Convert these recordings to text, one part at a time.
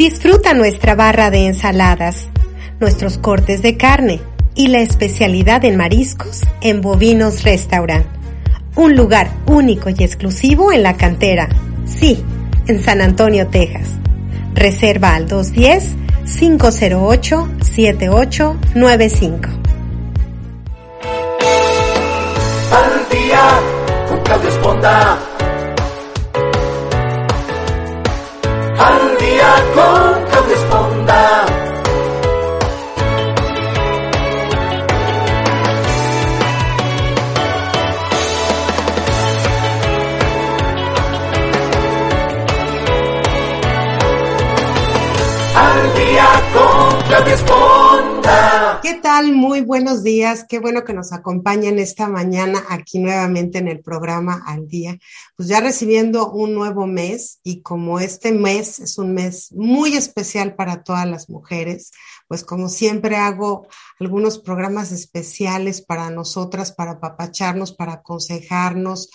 Disfruta nuestra barra de ensaladas, nuestros cortes de carne y la especialidad en mariscos en Bovinos Restaurant. Un lugar único y exclusivo en la cantera. Sí, en San Antonio, Texas. Reserva al 210-508-7895. Al día con Claudio ¿Qué tal? Muy buenos días. Qué bueno que nos acompañen esta mañana aquí nuevamente en el programa Al Día. Pues ya recibiendo un nuevo mes y como este mes es un mes muy especial para todas las mujeres, pues como siempre hago algunos programas especiales para nosotras, para apapacharnos, para aconsejarnos,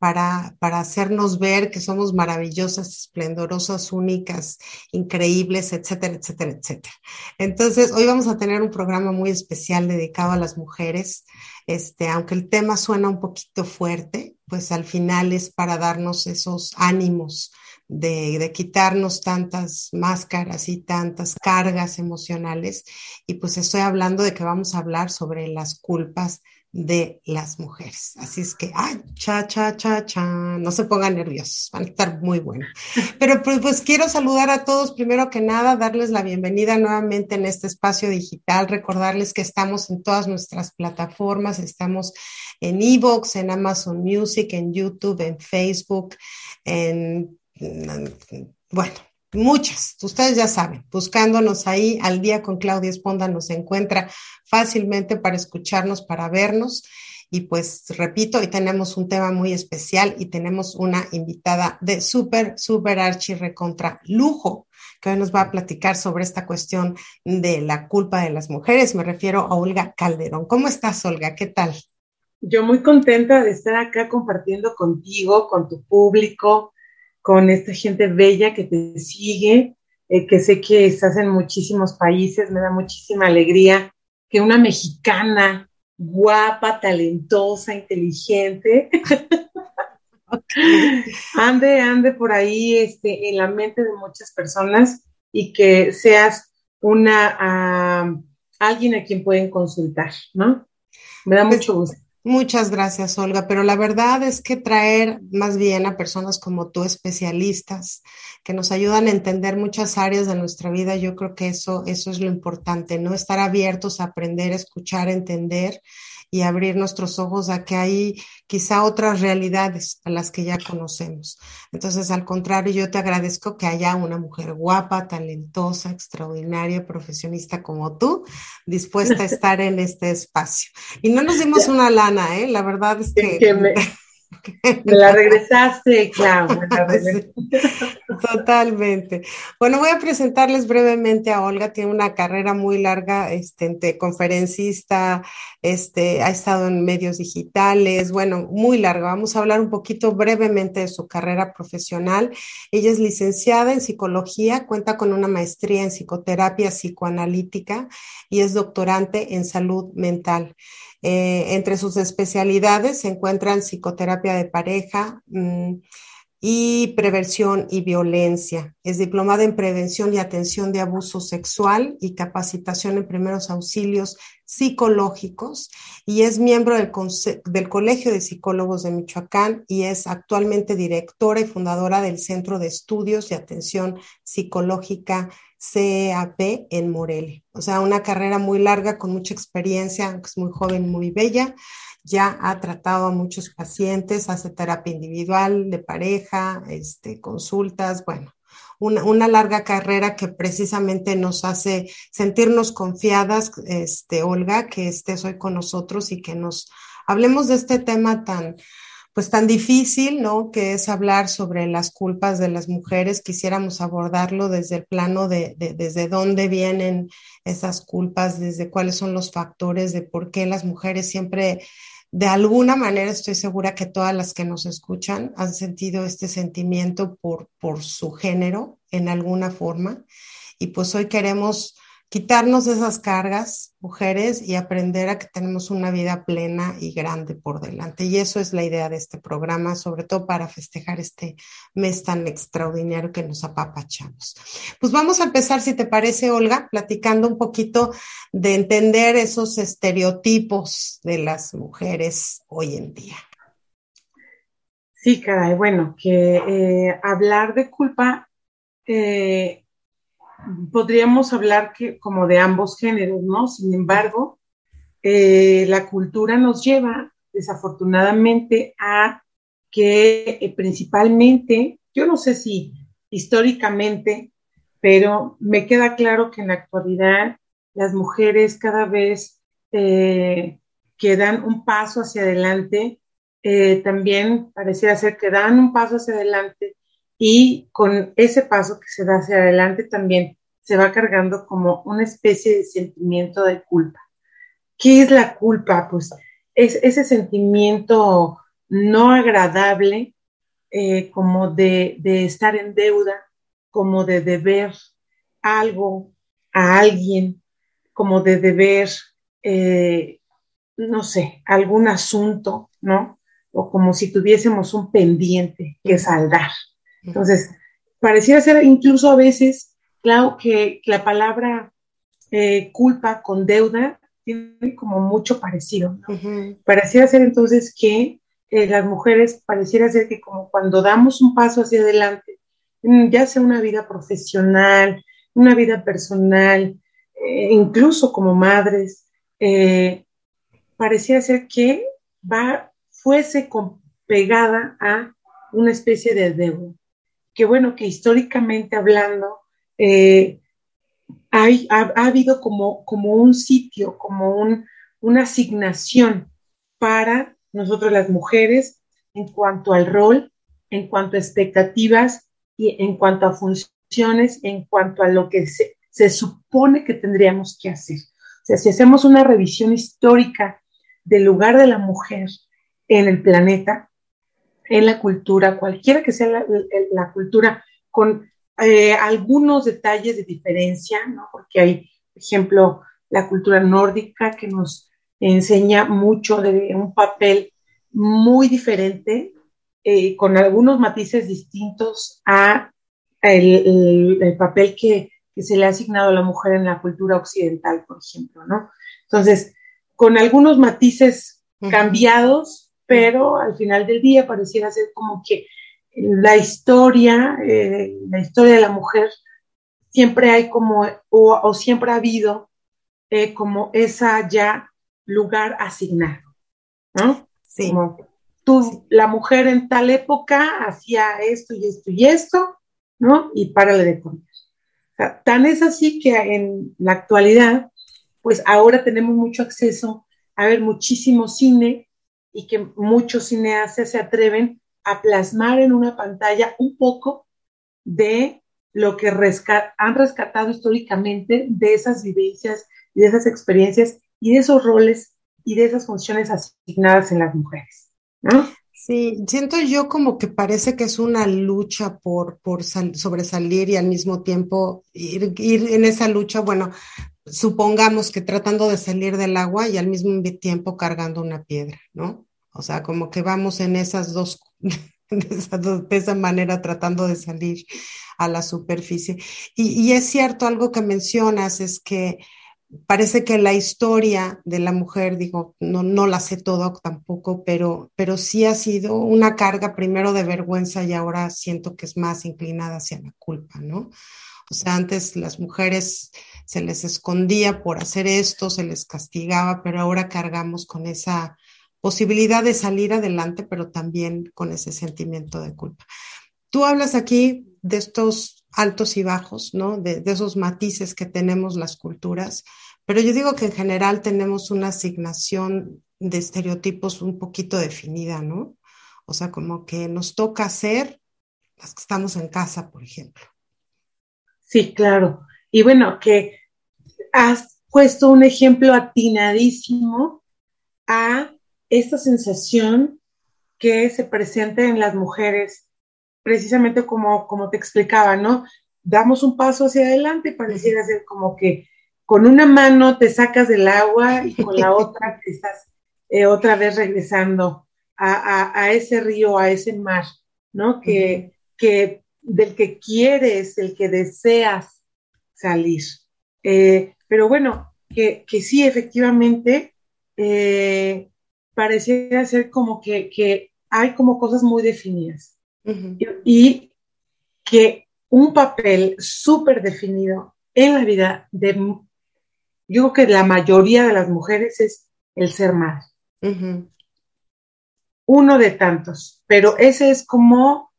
para, para hacernos ver que somos maravillosas, esplendorosas, únicas, increíbles, etcétera, etcétera, etcétera. Entonces, hoy vamos a tener un programa muy especial dedicado a las mujeres. Este, aunque el tema suena un poquito fuerte, pues al final es para darnos esos ánimos de, de, quitarnos tantas máscaras y tantas cargas emocionales. Y pues estoy hablando de que vamos a hablar sobre las culpas de las mujeres. Así es que, ay, cha, cha, cha, cha, no se pongan nerviosos, van a estar muy buenos. Pero pues, pues, quiero saludar a todos, primero que nada, darles la bienvenida nuevamente en este espacio digital, recordarles que estamos en todas nuestras plataformas, estamos en Evox, en Amazon Music, en YouTube, en Facebook, en, bueno, Muchas, ustedes ya saben, buscándonos ahí al día con Claudia Esponda nos encuentra fácilmente para escucharnos, para vernos. Y pues repito, hoy tenemos un tema muy especial y tenemos una invitada de súper, súper archi recontra lujo que hoy nos va a platicar sobre esta cuestión de la culpa de las mujeres. Me refiero a Olga Calderón. ¿Cómo estás, Olga? ¿Qué tal? Yo muy contenta de estar acá compartiendo contigo, con tu público, con esta gente bella que te sigue, eh, que sé que estás en muchísimos países, me da muchísima alegría que una mexicana guapa, talentosa, inteligente, ande, ande por ahí este, en la mente de muchas personas y que seas una, uh, alguien a quien pueden consultar, ¿no? Me da mucho gusto. Muchas gracias, Olga, pero la verdad es que traer más bien a personas como tú, especialistas, que nos ayudan a entender muchas áreas de nuestra vida, yo creo que eso, eso es lo importante, ¿no? Estar abiertos a aprender, escuchar, entender y abrir nuestros ojos a que hay quizá otras realidades a las que ya conocemos. Entonces, al contrario, yo te agradezco que haya una mujer guapa, talentosa, extraordinaria, profesionista como tú, dispuesta a estar en este espacio. Y no nos dimos una lana, ¿eh? La verdad es que... que me... Me la regresaste, claro. Totalmente. Bueno, voy a presentarles brevemente a Olga. Tiene una carrera muy larga, este, conferencista, este, ha estado en medios digitales, bueno, muy larga. Vamos a hablar un poquito brevemente de su carrera profesional. Ella es licenciada en psicología, cuenta con una maestría en psicoterapia psicoanalítica y es doctorante en salud mental. Eh, entre sus especialidades se encuentran psicoterapia de pareja mmm, y prevención y violencia. Es diplomada en prevención y atención de abuso sexual y capacitación en primeros auxilios psicológicos y es miembro del, del, Colegio de Psicólogos de Michoacán y es actualmente directora y fundadora del Centro de Estudios y Atención Psicológica CAP en Morelia. O sea, una carrera muy larga con mucha experiencia, es muy joven, muy bella. Ya ha tratado a muchos pacientes, hace terapia individual, de pareja, este, consultas, bueno, una, una, larga carrera que precisamente nos hace sentirnos confiadas, este, Olga, que estés hoy con nosotros y que nos hablemos de este tema tan, pues tan difícil, ¿no? Que es hablar sobre las culpas de las mujeres. Quisiéramos abordarlo desde el plano de, de, desde dónde vienen esas culpas, desde cuáles son los factores de por qué las mujeres siempre de alguna manera estoy segura que todas las que nos escuchan han sentido este sentimiento por, por su género en alguna forma. Y pues hoy queremos quitarnos esas cargas, mujeres, y aprender a que tenemos una vida plena y grande por delante. Y eso es la idea de este programa, sobre todo para festejar este mes tan extraordinario que nos apapachamos. Pues vamos a empezar, si te parece, Olga, platicando un poquito de entender esos estereotipos de las mujeres hoy en día. Sí, caray, bueno, que eh, hablar de culpa eh, podríamos hablar que, como de ambos géneros, ¿no? Sin embargo, eh, la cultura nos lleva desafortunadamente a que eh, principalmente, yo no sé si históricamente, pero me queda claro que en la actualidad las mujeres cada vez eh, que dan un paso hacia adelante, también pareciera ser que dan un paso hacia adelante y con ese paso que se da hacia adelante también se va cargando como una especie de sentimiento de culpa. ¿Qué es la culpa? Pues es ese sentimiento no agradable eh, como de, estar en deuda, como de deber algo a alguien, como de deber, eh, no sé, algún asunto, ¿no? O como si tuviésemos un pendiente que saldar. Entonces, pareciera ser incluso a veces, claro, que la palabra eh, culpa con deuda tiene como mucho parecido. ¿no? Pareciera ser entonces que eh, las mujeres, pareciera ser que como cuando damos un paso hacia adelante, mm, ya sea una vida profesional, una vida personal, eh, incluso como madres, pareciera ser que va, fuese pegada a una especie de deuda que bueno, que históricamente hablando, eh, hay, ha, habido como, como un sitio, como un, una asignación para nosotros las mujeres en cuanto al rol, en cuanto a expectativas y en cuanto a funciones, en cuanto a lo que se, se supone que tendríamos que hacer. O sea, si hacemos una revisión histórica del lugar de la mujer en el planeta, en la cultura, cualquiera que sea la, cultura, con eh, algunos detalles de diferencia, ¿no? Porque hay, por ejemplo, la cultura nórdica que nos enseña mucho de un papel muy diferente, eh, con algunos matices distintos a el, papel que, se le ha asignado a la mujer en la cultura occidental, por ejemplo, ¿no? Entonces, con algunos matices cambiados, pero al final del día pareciera ser como que la historia, eh, la historia de la mujer, siempre hay como, o, siempre ha habido eh, como esa ya lugar asignado, ¿no? Sí. Como tú, la mujer en tal época hacía esto y esto y esto, ¿no? Y párale de contar. tan es así que en la actualidad, pues ahora tenemos mucho acceso a ver muchísimo cine, y que muchos cineastas se atreven a plasmar en una pantalla un poco de lo que han rescatado históricamente de esas vivencias y de esas experiencias y de esos roles y de esas funciones asignadas en las mujeres. Sí, siento yo como que parece que es una lucha por, por sobresalir y al mismo tiempo ir, ir en esa lucha, bueno, supongamos que tratando de salir del agua y al mismo tiempo cargando una piedra, ¿no? O sea, como que vamos en esas dos, de esa manera tratando de salir a la superficie. Y, es cierto, algo que mencionas es que parece que la historia de la mujer, digo, no, no la sé todo tampoco, pero, pero sí ha sido una carga primero de vergüenza y ahora siento que es más inclinada hacia la culpa, ¿no? O sea, antes las mujeres se les escondía por hacer esto, se les castigaba, pero ahora cargamos con esa posibilidad de salir adelante, pero también con ese sentimiento de culpa. Tú hablas aquí de estos altos y bajos, ¿no? De, esos matices que tenemos las culturas, pero yo digo que en general tenemos una asignación de estereotipos un poquito definida, ¿no? O sea, como que nos toca hacer las que estamos en casa, por ejemplo. Sí, claro. Y bueno, que has puesto un ejemplo atinadísimo a esta sensación que se presenta en las mujeres, precisamente como, como te explicaba, ¿no? Damos un paso hacia adelante pareciera ser como que con una mano te sacas del agua y con la otra te estás eh, otra vez regresando a, ese río, a ese mar, ¿no? Que, que del que quieres, del que deseas salir. Eh, pero bueno, que, sí, efectivamente, eh, pareciera ser como que, hay como cosas muy definidas. Y, que un papel súper definido en la vida de, yo creo que la mayoría de las mujeres es el ser madre uno de tantos, pero ese es como,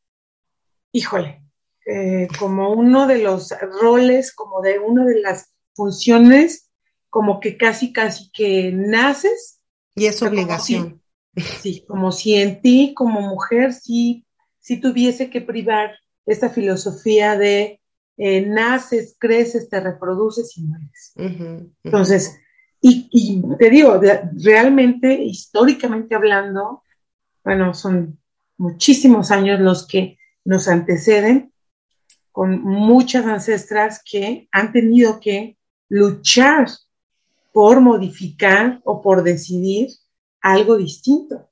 híjole, eh, como uno de los roles, como de una de las funciones, como que casi, casi que naces. Y es obligación. sí, como si en ti, como mujer, sí, sí tuviese que privar esta filosofía de eh, naces, creces, te reproduces y mueres. Entonces, y, y, te digo, realmente, históricamente hablando, bueno, son muchísimos años los que nos anteceden, con muchas ancestras que han tenido que luchar por modificar o por decidir algo distinto.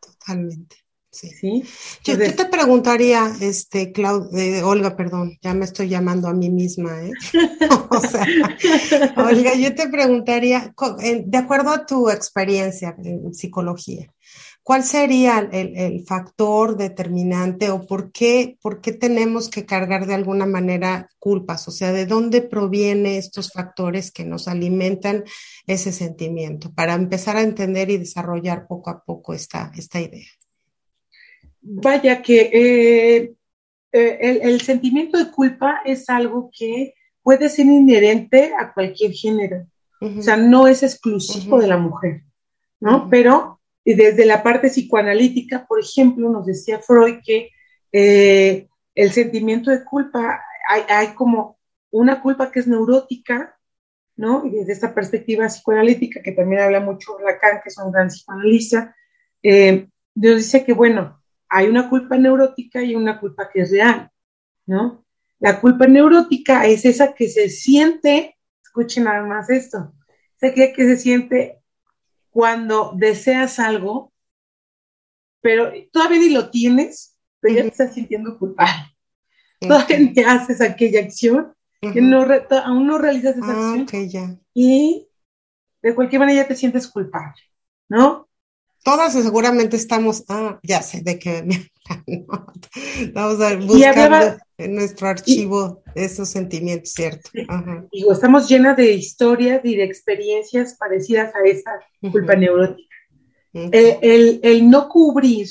Totalmente. Sí. Yo, te preguntaría, este, eh, Olga, perdón, ya me estoy llamando a mí misma, ¿eh? o sea, Olga, yo te preguntaría, de acuerdo a tu experiencia en psicología, ¿Cuál sería el, factor determinante o por qué, por qué tenemos que cargar de alguna manera culpas? O sea, ¿de dónde provienen estos factores que nos alimentan ese sentimiento? Para empezar a entender y desarrollar poco a poco esta, esta idea. Vaya que eh, eh, el, sentimiento de culpa es algo que puede ser inherente a cualquier género. O sea, no es exclusivo de la mujer, ¿no? Pero desde la parte psicoanalítica, por ejemplo, nos decía Freud que eh, el sentimiento de culpa, hay, como una culpa que es neurótica, ¿no? Y desde esta perspectiva psicoanalítica, que también habla mucho Lacan, que es un gran psicoanalista, nos dice que, bueno, hay una culpa neurótica y una culpa que es real, ¿no? La culpa neurótica es esa que se siente, escuchen nada más esto, esa que, que se siente cuando deseas algo, pero todavía ni lo tienes, pero ya te estás sintiendo culpable. Todavía ni haces aquella acción, que no aún no realizas esa ah, acción. Y de cualquier manera ya te sientes culpable, ¿no? Todas seguramente estamos, ah, ya sé de qué Vamos a buscar en nuestro archivo esos sentimientos, ¿cierto? Digo, estamos llenas de historias y de experiencias parecidas a esa culpa neurótica. el, no cubrir,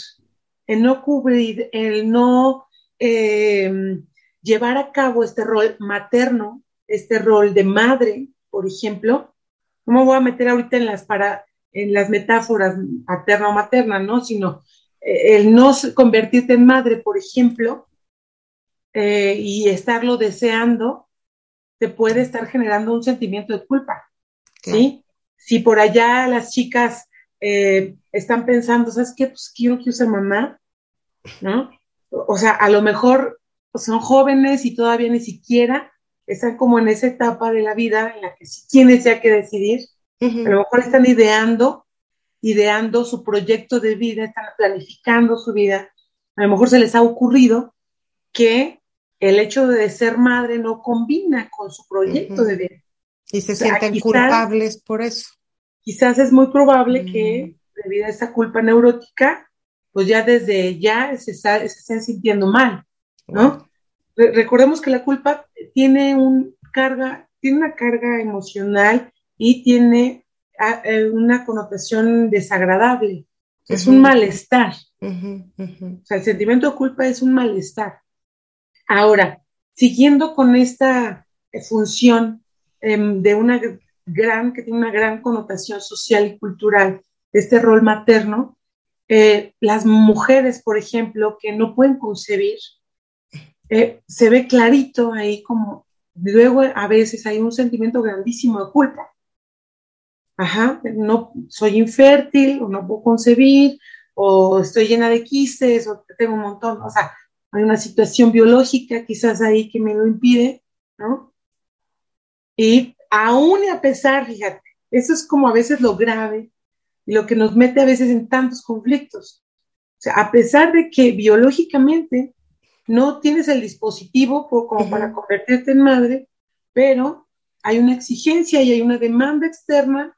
el no cubrir, el no em, llevar a cabo este rol materno, este rol de madre, por ejemplo, no me voy a meter ahorita en las, para, en las metáforas paterna o materna, ¿no? Sino el no convertirte en madre, por ejemplo, eh, y estarlo deseando, te puede estar generando un sentimiento de culpa. ¿sí? Si por allá las chicas eh, están pensando, ¿sabes qué? Pues quiero que use mamá, ¿no? O sea, a lo mejor son jóvenes y todavía ni siquiera están como en esa etapa de la vida en la que si tienes ya que decidir, a lo mejor están ideando ideando su proyecto de vida, están planificando su vida, a lo mejor se les ha ocurrido que el hecho de ser madre no combina con su proyecto de vida. Y se sienten culpables por eso. Quizás es muy probable que debido a esa culpa neurótica, pues ya desde ya se, se estén sintiendo mal, ¿no? recordemos que la culpa tiene un carga, tiene una carga emocional y tiene eh, una connotación desagradable, es un malestar. O sea, el sentimiento de culpa es un malestar. Ahora, siguiendo con esta eh, función em, de una gran, que tiene una gran connotación social y cultural, este rol materno, eh, las mujeres, por ejemplo, que no pueden concebir, se ve clarito ahí como luego a veces hay un sentimiento grandísimo de culpa ajá, no soy infértil o no puedo concebir o estoy llena de quistes o tengo un montón, o sea, hay una situación biológica quizás ahí que me lo impide, ¿no? Y aún y a pesar, fíjate, eso es como a veces lo grave y lo que nos mete a veces en tantos conflictos. O sea, a pesar de que biológicamente no tienes el dispositivo como para convertirte en madre, pero hay una exigencia y hay una demanda externa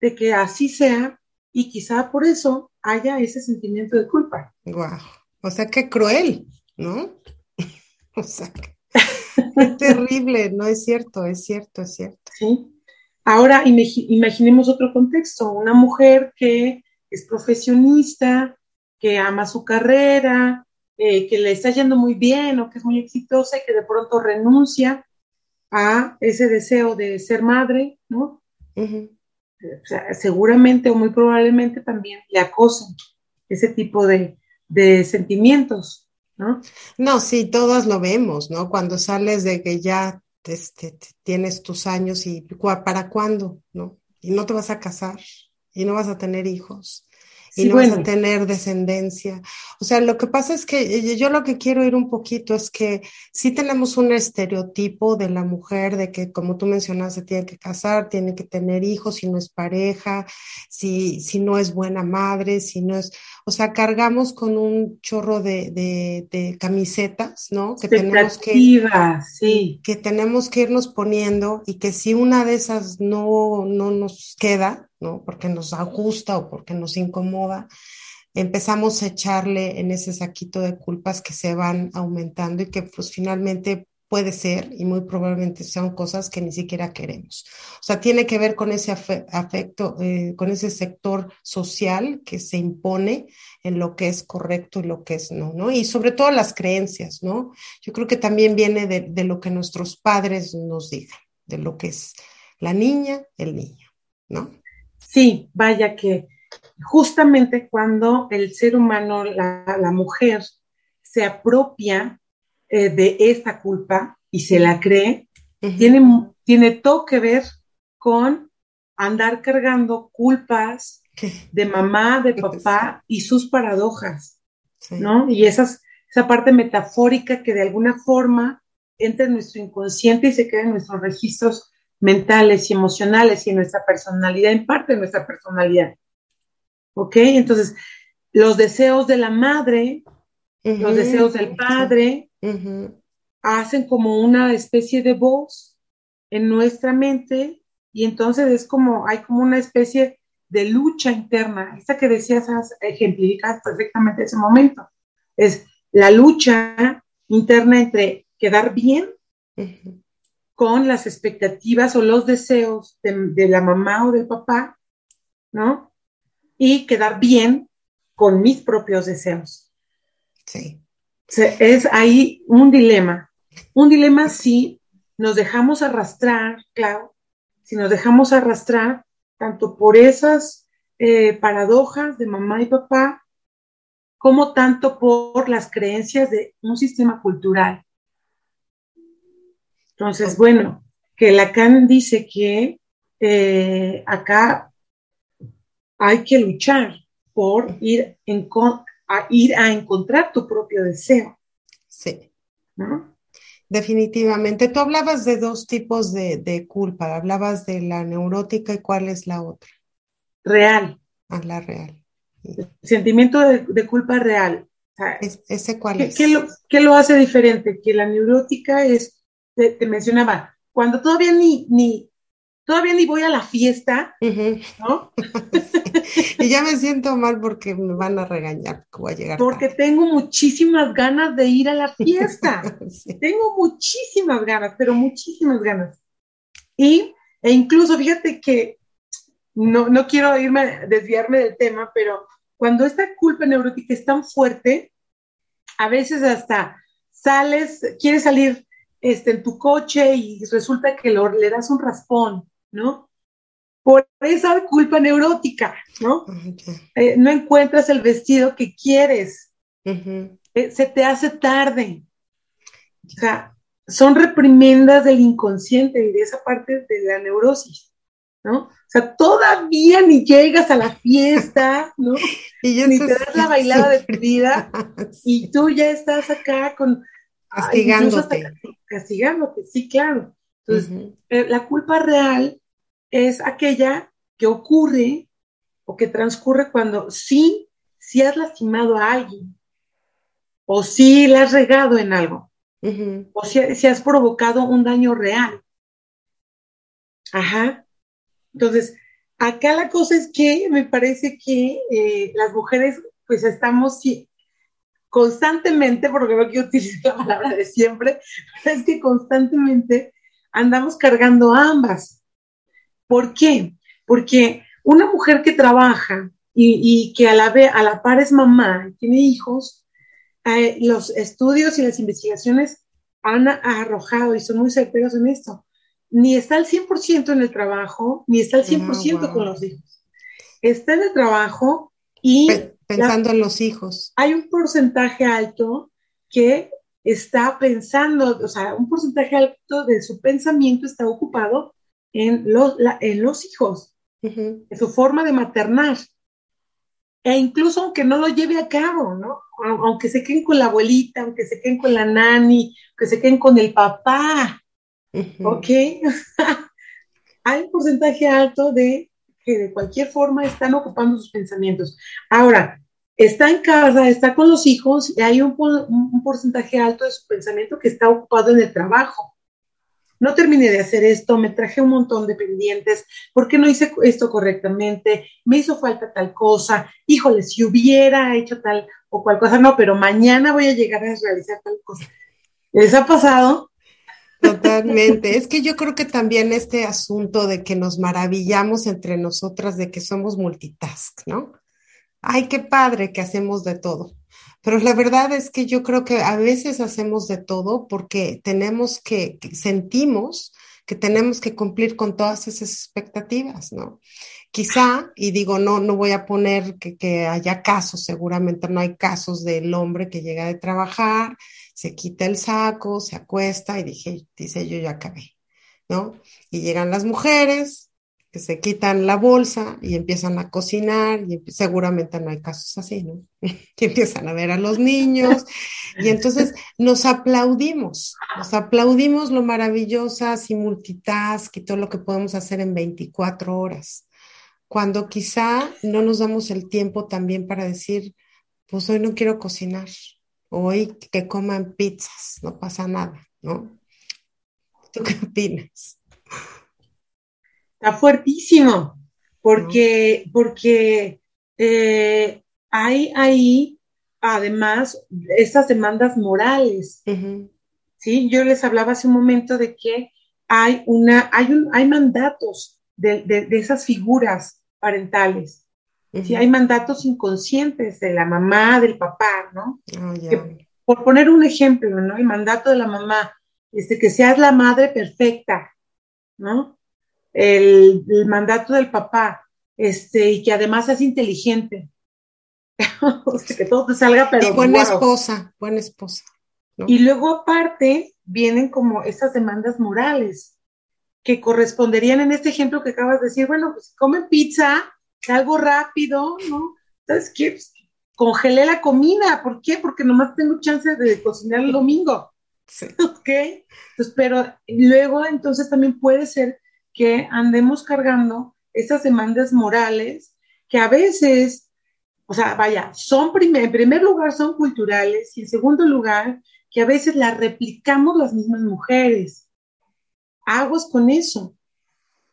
de que así sea y quizá por eso haya ese sentimiento de culpa. Wow. O sea, qué cruel, ¿no? o sea, qué terrible, no es cierto, es cierto, es cierto. Sí. Ahora imaginemos otro contexto, una mujer que es profesionista, que ama su carrera, eh, que le está yendo muy bien o que es muy exitosa y que de pronto renuncia a ese deseo de ser madre, ¿no? O sea, seguramente o muy probablemente también le acosen ese tipo de, de sentimientos, ¿no? No, sí, todos lo vemos, ¿no? Cuando sales de que ya este, tienes tus años y ¿para cuándo? ¿No? Y no te vas a casar y no vas a tener hijos y no vas a tener descendencia. O sea, lo que pasa es que eh, yo lo que quiero ir un poquito es que sí tenemos un estereotipo de la mujer, de que como tú mencionaste, tiene que casar, tiene que tener hijos, si no es pareja, si, si no es buena madre, si no es, o sea, cargamos con un chorro de, de, camisetas, ¿no? Que tenemos que, sí. que tenemos que irnos poniendo y que si una de esas no, no nos queda, ¿no? Porque nos ajusta o porque nos incomoda, empezamos a echarle en ese saquito de culpas que se van aumentando y que pues finalmente puede ser y muy probablemente sean cosas que ni siquiera queremos. O sea, tiene que ver con ese afecto, eh, con ese sector social que se impone en lo que es correcto y lo que es no, ¿no? Y sobre todo las creencias, ¿no? Yo creo que también viene de, de lo que nuestros padres nos digan, de lo que es la niña, el niño, ¿no? Sí, vaya que justamente cuando el ser humano, la, mujer, se apropia eh, de esta culpa y se la cree, tiene, tiene todo que ver con andar cargando culpas de mamá, de papá y sus paradojas, ¿no? Y esas, esa parte metafórica que de alguna forma entra en nuestro inconsciente y se queda en nuestros registros mentales y emocionales y en nuestra personalidad, en parte de nuestra personalidad. ¿Ok? Entonces, los deseos de la madre, los deseos del padre, hacen como una especie de voz en nuestra mente y entonces es como, hay como una especie de lucha interna. Esta que decías, ejemplificas perfectamente ese momento. Es la lucha interna entre quedar bien con las expectativas o los deseos de, la mamá o del papá, ¿no? Y quedar bien con mis propios deseos. Sí. es ahí un dilema. Un dilema si nos dejamos arrastrar, claro, si nos dejamos arrastrar tanto por esas eh, paradojas de mamá y papá, como tanto por las creencias de un sistema cultural entonces, bueno, que Lacan dice que eh, acá hay que luchar por ir, a, ir a encontrar tu propio deseo. Sí. Definitivamente. Tú hablabas de dos tipos de, culpa. Hablabas de la neurótica y cuál es la otra. Real. Ah, la real. sentimiento de, culpa real. ¿Ese cuál es? ¿qué lo, ¿Qué lo hace diferente? Que la neurótica es te, mencionaba, cuando todavía ni, ni, todavía ni voy a la fiesta, ¿no? y ya me siento mal porque me van a regañar que voy a llegar. Porque tengo muchísimas ganas de ir a la fiesta. Tengo muchísimas ganas, pero muchísimas ganas. Y, e incluso, fíjate que no, no quiero irme, desviarme del tema, pero cuando esta culpa neurótica es tan fuerte, a veces hasta sales, quieres salir este, en tu coche y resulta que le das un raspón, ¿no? Por esa culpa neurótica, ¿no? Eh, no encuentras el vestido que quieres, eh, se te hace tarde. O sea, son reprimendas del inconsciente y de esa parte de la neurosis, ¿no? O sea, todavía ni llegas a la fiesta, ¿no? Y ni te das la bailada de tu vida y tú ya estás acá con... Castigándote. castigándote, sí, claro. Entonces, eh, la culpa real es aquella que ocurre o que transcurre cuando sí, sí has lastimado a alguien o sí le has regado en algo o si, si has provocado un daño real. Ajá. Entonces, acá la cosa es que me parece que eh, las mujeres pues estamos constantemente, porque no quiero utilizar la palabra de siempre, es que constantemente andamos cargando ambas. ¿Por qué? Porque una mujer que trabaja y, que a la, a la par es mamá, tiene hijos, eh, los estudios y las investigaciones han arrojado y son muy certeros en esto ni está al 100% en el trabajo, ni está al 100% con los hijos. Está en el trabajo y... Pensando en los hijos. Hay un porcentaje alto que está pensando, o sea, un porcentaje alto de su pensamiento está ocupado en los, en los hijos, en su forma de maternar. E incluso aunque no lo lleve a cabo, ¿no? Aunque se queden con la abuelita, aunque se queden con la nani, aunque se queden con el papá, ¿Ok? Hay un porcentaje alto de de cualquier forma están ocupando sus pensamientos. Ahora, está en casa, está con los hijos y hay un, porcentaje alto de su pensamiento que está ocupado en el trabajo. No terminé de hacer esto, me traje un montón de pendientes, ¿por qué no hice esto correctamente? Me hizo falta tal cosa, híjole, si hubiera hecho tal o cual cosa, no, pero mañana voy a llegar a realizar tal cosa. ¿Les ha pasado? Totalmente. Es que yo creo que también este asunto de que nos maravillamos entre nosotras de que somos multitask, ¿no? Ay, qué padre que hacemos de todo. Pero la verdad es que yo creo que a veces hacemos de todo porque tenemos que, sentimos que tenemos que cumplir con todas esas expectativas, ¿no? Quizá, y digo, no, no voy a poner que, que haya casos, seguramente no hay casos del hombre que llega de trabajar se quita el saco, se acuesta y dije, dice yo ya acabé, ¿no? Y llegan las mujeres que se quitan la bolsa y empiezan a cocinar y seguramente no hay casos así, ¿no? que empiezan a ver a los niños y entonces nos aplaudimos, nos aplaudimos lo maravillosas y multitask y todo lo que podemos hacer en 24 horas, cuando quizá no nos damos el tiempo también para decir, pues hoy no quiero cocinar, hoy que coman pizzas, no pasa nada, ¿no? ¿Tú qué opinas? Está fuertísimo, porque, porque eh, hay ahí, además, estas demandas morales. ¿sí? Yo les hablaba hace un momento de que hay, una, hay, un, hay mandatos de, de esas figuras parentales si hay mandatos inconscientes de la mamá, del papá, ¿no? Ah, por poner un ejemplo, ¿no? El mandato de la mamá, este, que seas la madre perfecta, ¿no? El, mandato del papá, este, y que además seas inteligente. que todo te salga, pero. Y buena esposa, buena esposa. Y luego, aparte, vienen como esas demandas morales que corresponderían en este ejemplo que acabas de decir, bueno, pues comen pizza, algo rápido, ¿no? ¿Sabes qué? Pues, congelé la comida, ¿por qué? Porque nomás tengo chance de cocinar el domingo. Sí. ¿Ok? Entonces, pero luego entonces también puede ser que andemos cargando esas demandas morales que a veces, o sea, vaya, son en primer lugar son culturales y en segundo lugar que a veces las replicamos las mismas mujeres. Aguas con eso,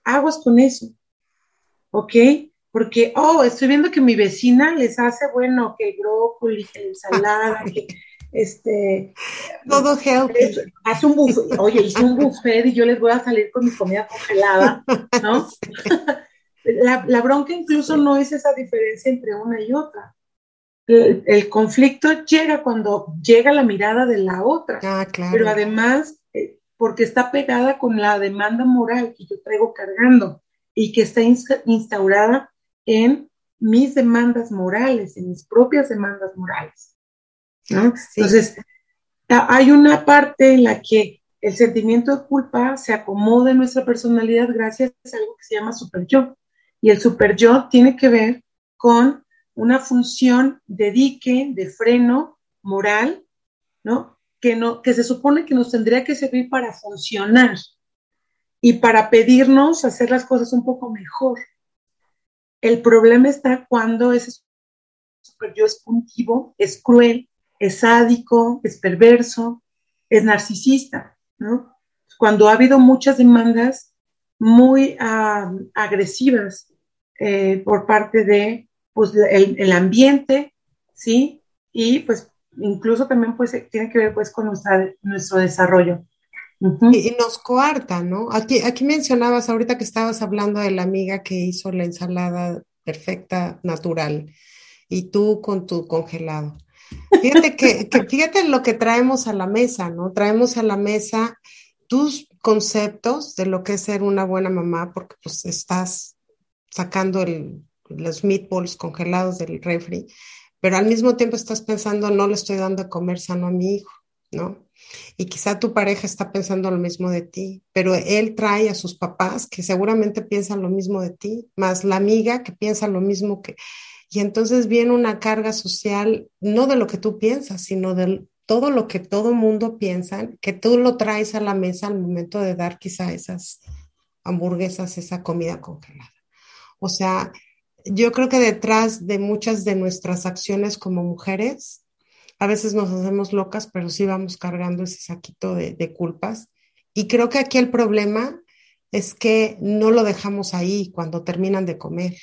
aguas con eso, ¿ok? Porque, oh, estoy viendo que mi vecina les hace, bueno, que brócoli, que ensalada, que este... Todo healthy. Hace un buffet, oye, hice un buffet y yo les voy a salir con mi comida congelada, ¿no? La, bronca incluso no es esa diferencia entre una y otra. El, conflicto llega cuando llega la mirada de la otra. Ah, claro. Pero además, eh, porque está pegada con la demanda moral que yo traigo cargando y que está instaurada en mis demandas morales, en mis propias demandas morales. Entonces, hay una parte en la que el sentimiento de culpa se acomoda en nuestra personalidad gracias a algo que se llama super yo. Y el super yo tiene que ver con una función de dique, de freno moral, ¿no? Que, no, que se supone que nos tendría que servir para funcionar y para pedirnos hacer las cosas un poco mejor. El problema está cuando ese super yo es puntivo, es cruel, es sádico, es perverso, es narcisista, ¿no? Cuando ha habido muchas demandas muy agresivas eh, por parte de pues, el, ambiente, ¿sí? Y pues incluso también pues tiene que ver pues con nuestro desarrollo. Y, nos coarta, ¿no? Aquí, aquí mencionabas ahorita que estabas hablando de la amiga que hizo la ensalada perfecta, natural, y tú con tu congelado. Fíjate que, que, fíjate lo que traemos a la mesa, ¿no? Traemos a la mesa tus conceptos de lo que es ser una buena mamá, porque pues estás sacando el, los meatballs congelados del refri, pero al mismo tiempo estás pensando, no le estoy dando de comer sano a mi hijo, ¿no? Y quizá tu pareja está pensando lo mismo de ti, pero él trae a sus papás que seguramente piensan lo mismo de ti, más la amiga que piensa lo mismo que... Y entonces viene una carga social, no de lo que tú piensas, sino de todo lo que todo mundo piensa, que tú lo traes a la mesa al momento de dar quizá esas hamburguesas, esa comida congelada. O sea, yo creo que detrás de muchas de nuestras acciones como mujeres, a veces nos hacemos locas, pero sí vamos cargando ese saquito de, de culpas. Y creo que aquí el problema es que no lo dejamos ahí cuando terminan de comer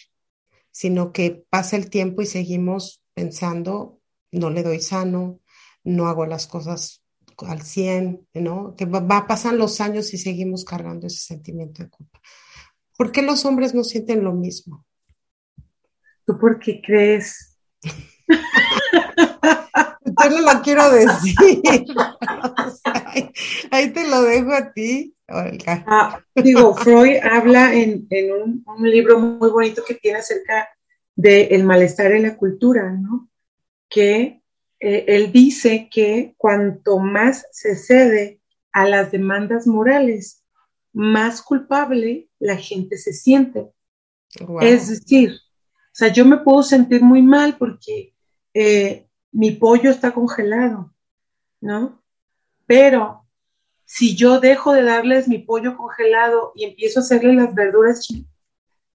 sino que pasa el tiempo y seguimos pensando, no le doy sano, no hago las cosas al 100, ¿no? Que va, va, pasan los años y seguimos cargando ese sentimiento de culpa. ¿Por qué los hombres no sienten lo mismo? ¿Tú por qué crees? Yo no lo quiero decir. o sea, ahí, ahí, te lo dejo a ti, Olga. Ah, digo, Freud habla en, en un, un, libro muy bonito que tiene acerca del de malestar en la cultura, ¿no? Que eh, él dice que cuanto más se cede a las demandas morales, más culpable la gente se siente. Wow. Es decir, o sea, yo me puedo sentir muy mal porque eh, mi pollo está congelado, ¿no? Pero si yo dejo de darles mi pollo congelado y empiezo a hacerle las verduras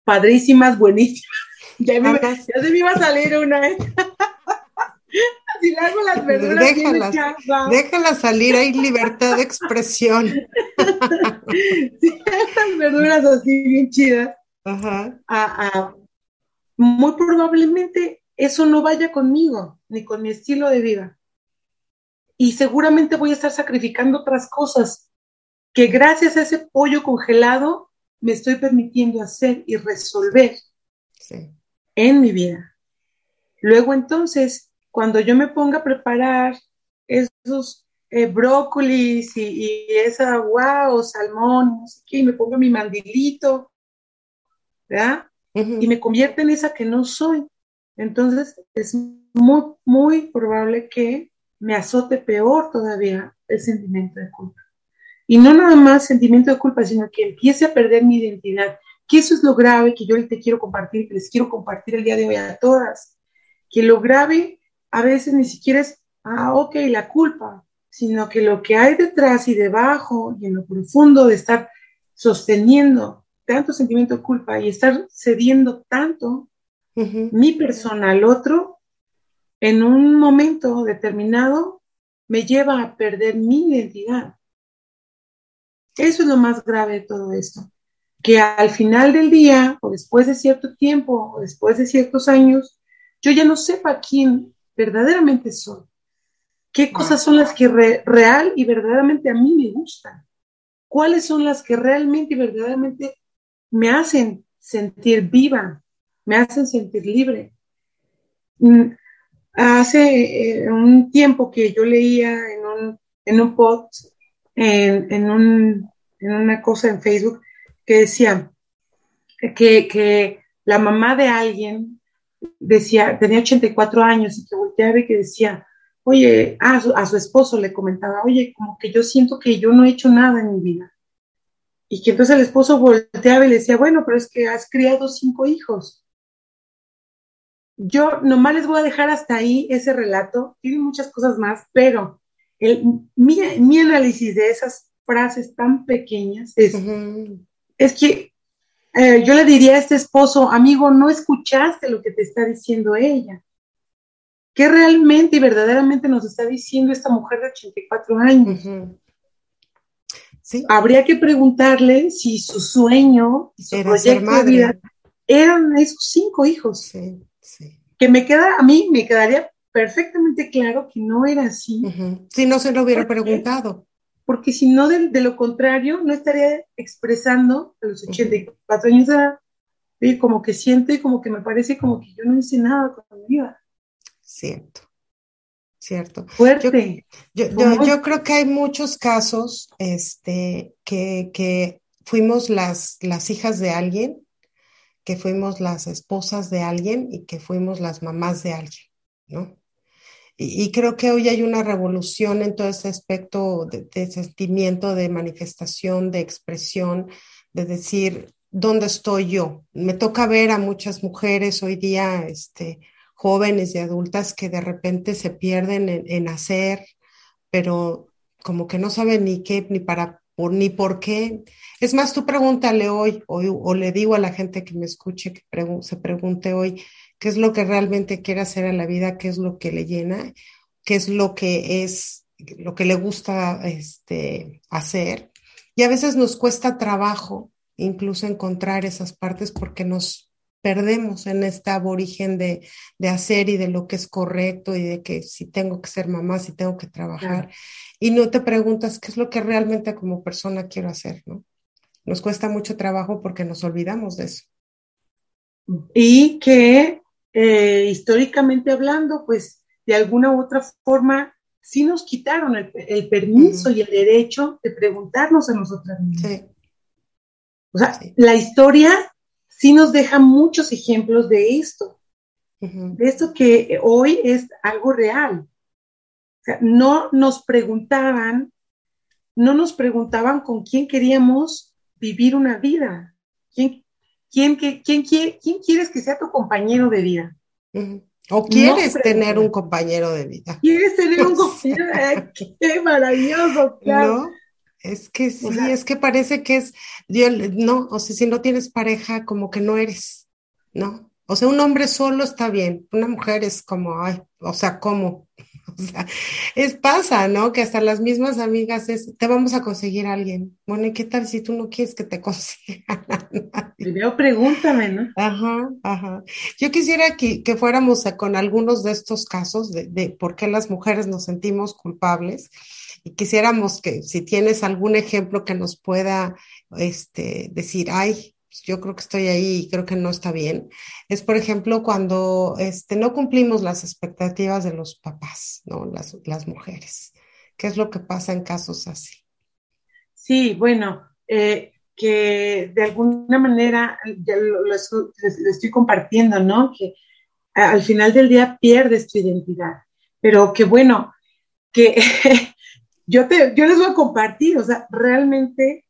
padrísimas, buenísimas, ya, me, ya se me iba a salir una. si le hago las verduras déjalas, déjalas salir, hay libertad de expresión. si estas verduras así bien chidas, Ajá. A, a, muy probablemente eso no vaya conmigo, ni con mi estilo de vida. Y seguramente voy a estar sacrificando otras cosas que gracias a ese pollo congelado me estoy permitiendo hacer y resolver sí. en mi vida. Luego entonces, cuando yo me ponga a preparar esos eh, brócolis y, y, esa wow, salmón, no sé qué, y me pongo mi mandilito, ¿verdad? Uh -huh. Y me convierte en esa que no soy. Entonces es muy, muy probable que me azote peor todavía el sentimiento de culpa. Y no nada más sentimiento de culpa, sino que empiece a perder mi identidad. Que eso es lo grave que yo te quiero compartir, que les quiero compartir el día de hoy a todas. Que lo grave a veces ni siquiera es, ah, ok, la culpa, sino que lo que hay detrás y debajo y en lo profundo de estar sosteniendo tanto sentimiento de culpa y estar cediendo tanto uh -huh. mi persona al otro, en un momento determinado me lleva a perder mi identidad. Eso es lo más grave de todo esto. Que al final del día, o después de cierto tiempo, o después de ciertos años, yo ya no sepa quién verdaderamente soy. ¿Qué cosas son las que re real y verdaderamente a mí me gustan? ¿Cuáles son las que realmente y verdaderamente me hacen sentir viva, me hacen sentir libre? Hace eh, un tiempo que yo leía en un, en un post, en, en, un, en una cosa en Facebook, que decía que, que la mamá de alguien decía, tenía 84 años y que volteaba y que decía, oye, a su, a su esposo le comentaba, oye, como que yo siento que yo no he hecho nada en mi vida. Y que entonces el esposo volteaba y le decía, bueno, pero es que has criado cinco hijos. Yo nomás les voy a dejar hasta ahí ese relato, tiene muchas cosas más, pero el, mi, mi, análisis de esas frases tan pequeñas es, uh -huh. es que eh, yo le diría a este esposo, amigo, no escuchaste lo que te está diciendo ella. ¿Qué realmente y verdaderamente nos está diciendo esta mujer de 84 años? Uh -huh. sí. Habría que preguntarle si su sueño y su Era proyecto de vida eran esos cinco hijos. Sí, sí. Que me queda, a mí me quedaría perfectamente claro que no era así. Uh -huh. Si no se lo hubiera preguntado. Porque si no, de, de, lo contrario, no estaría expresando a los 84 años de edad, y como que siento y como que me parece como que yo no hice nada con mi vida. Cierto, cierto. Fuerte. Yo, yo, yo, yo, creo que hay muchos casos este, que, que fuimos las, las hijas de alguien, que fuimos las esposas de alguien y que fuimos las mamás de alguien, ¿no? Y, creo que hoy hay una revolución en todo ese aspecto de, de, sentimiento, de manifestación, de expresión, de decir, ¿dónde estoy yo? Me toca ver a muchas mujeres hoy día, este, jóvenes y adultas que de repente se pierden en, en hacer, pero como que no saben ni qué, ni para, ni por qué. Es más, tú pregúntale hoy, o, o le digo a la gente que me escuche, que se pregunte hoy, qué es lo que realmente quiere hacer en la vida, qué es lo que le llena, qué es lo que es, lo que le gusta este, hacer. Y a veces nos cuesta trabajo incluso encontrar esas partes porque nos perdemos en este aborigen de, de, hacer y de lo que es correcto y de que si tengo que ser mamá, si tengo que trabajar. Claro. Y no te preguntas qué es lo que realmente como persona quiero hacer, ¿no? Nos cuesta mucho trabajo porque nos olvidamos de eso. Y que eh, históricamente hablando, pues de alguna u otra forma sí nos quitaron el, el permiso uh -huh. y el derecho de preguntarnos a nosotras mismas. Sí. O sea, sí. la historia sí nos deja muchos ejemplos de esto, uh -huh. de esto que hoy es algo real. O sea, no nos preguntaban, no nos preguntaban con quién queríamos vivir una vida, quién, ¿Quién, quién, quién, quién, quieres que sea tu compañero de vida? Uh -huh. ¿O quieres no, tener un compañero de vida? ¿Quieres tener un compañero de vida? ¡Qué maravilloso! Claro. ¿No? Es que sí, o sea, es que parece que es, no, o sea, si no tienes pareja, como que no eres, ¿no? O sea, un hombre solo está bien, una mujer es como, ay, o sea, ¿cómo? O sea, es pasa, ¿no? Que hasta las mismas amigas es, te vamos a conseguir a alguien. Bueno, ¿y qué tal si tú no quieres que te consigan a nadie? Primero pregúntame, ¿no? Ajá, ajá. Yo quisiera que, que fuéramos con algunos de estos casos de, de por qué las mujeres nos sentimos culpables y quisiéramos que si tienes algún ejemplo que nos pueda este, decir, ay, yo creo que estoy ahí y creo que no está bien, es por ejemplo cuando este, no cumplimos las expectativas de los papás, ¿no? Las, las mujeres. ¿Qué es lo que pasa en casos así? Sí, bueno, eh, que de alguna manera ya lo, lo, lo, estoy compartiendo, ¿no? Que al final del día pierdes tu identidad, pero que bueno, que yo, te, yo les voy a compartir, o sea, realmente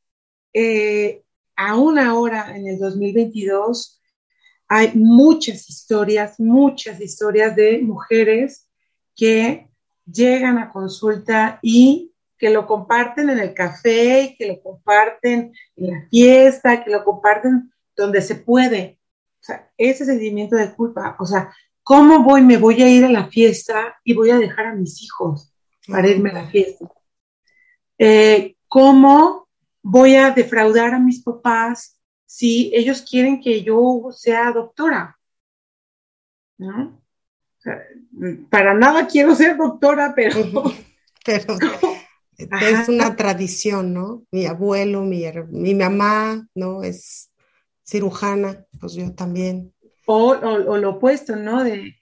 eh, aún ahora en el 2022 hay muchas historias, muchas historias de mujeres que llegan a consulta y que lo comparten en el café, que lo comparten en la fiesta, que lo comparten donde se puede. O sea, ese sentimiento de culpa, o sea, ¿cómo voy? Me voy a ir a la fiesta y voy a dejar a mis hijos para irme a la fiesta. Eh, ¿Cómo voy a defraudar a mis papás si ellos quieren que yo sea doctora? ¿No? O sea, para nada quiero ser doctora, pero... pero es una tradición, ¿no? Mi abuelo, mi, mi mamá, ¿no? Es cirujana, pues yo también. O, o, o lo opuesto, ¿no? De,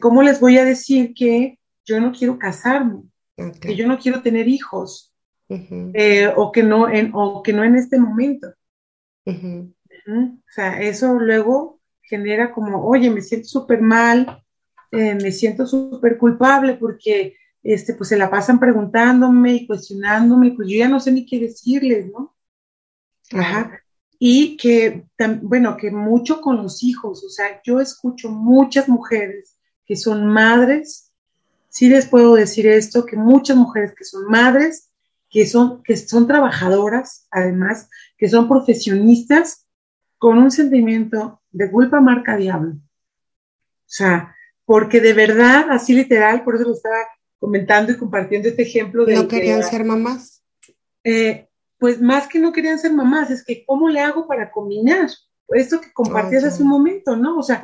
¿cómo les voy a decir que yo no quiero casarme? Okay. Que yo no quiero tener hijos. Uh -huh. eh, o, que no en, o que no en este momento. Uh -huh. O sea, eso luego genera como, oye, me siento súper mal, eh, me siento súper culpable porque este, pues se la pasan preguntándome y cuestionándome, pues yo ya no sé ni qué decirles, ¿no? Ajá. Y que, bueno, que mucho con los hijos, o sea, yo escucho muchas mujeres que son madres, sí les puedo decir esto, que muchas mujeres que son madres, que son, que son trabajadoras, además, que son profesionistas, con un sentimiento de culpa marca diablo. O sea, porque de verdad, así literal, por eso lo estaba comentando y compartiendo este ejemplo de... ¿No querían ser mamás? Eh, pues más que no querían ser mamás, es que ¿cómo le hago para combinar? Esto que compartías hace un momento, ¿no? O sea,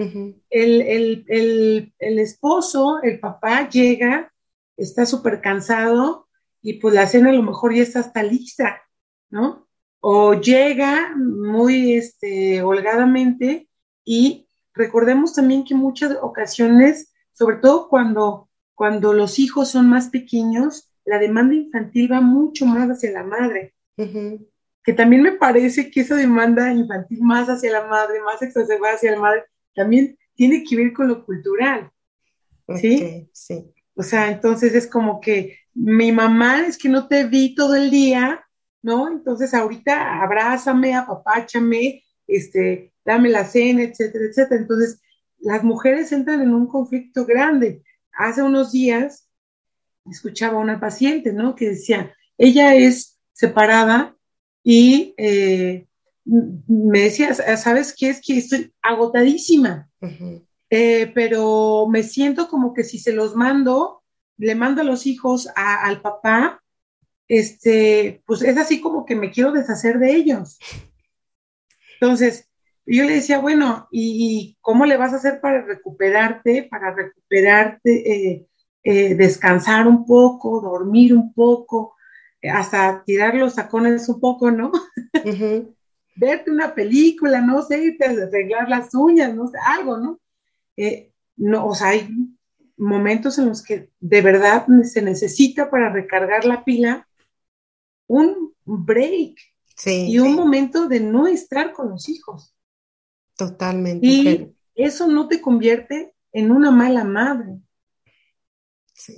el, el, esposo, el papá llega, está súper cansado y pues la cena a lo mejor ya está hasta lista, ¿no? O llega muy este, holgadamente y recordemos también que muchas ocasiones, sobre todo cuando cuando los hijos son más pequeños, la demanda infantil va mucho más hacia la madre. Que también me parece que esa demanda infantil más hacia la madre, más exacerbada hacia la madre, también tiene que ver con lo cultural. ¿Sí? sí. O sea, entonces es como que mi mamá es que no te vi todo el día, ¿no? Entonces ahorita abrázame, apapáchame, este, dame la cena, etcétera, etcétera. Entonces, las mujeres entran en un conflicto grande hace unos días escuchaba a una paciente, ¿no? Que decía, ella es separada y eh, me decía, ¿sabes qué? Es que estoy agotadísima, eh, pero me siento como que si se los mando, le mando a los hijos al papá, este, pues es así como que me quiero deshacer de ellos. Entonces, yo le decía, bueno, ¿y, cómo le vas a hacer para recuperarte, para recuperarte, eh, eh, descansar un poco, dormir un poco, hasta tirar los tacones un poco, ¿no? Verte una película, no sé, arreglar las uñas, no sé, algo, ¿no? Eh, no, o sea, hay momentos en los que de verdad se necesita para recargar la pila un break y un momento de no estar con los hijos. Totalmente. Y eso no te convierte en una mala madre.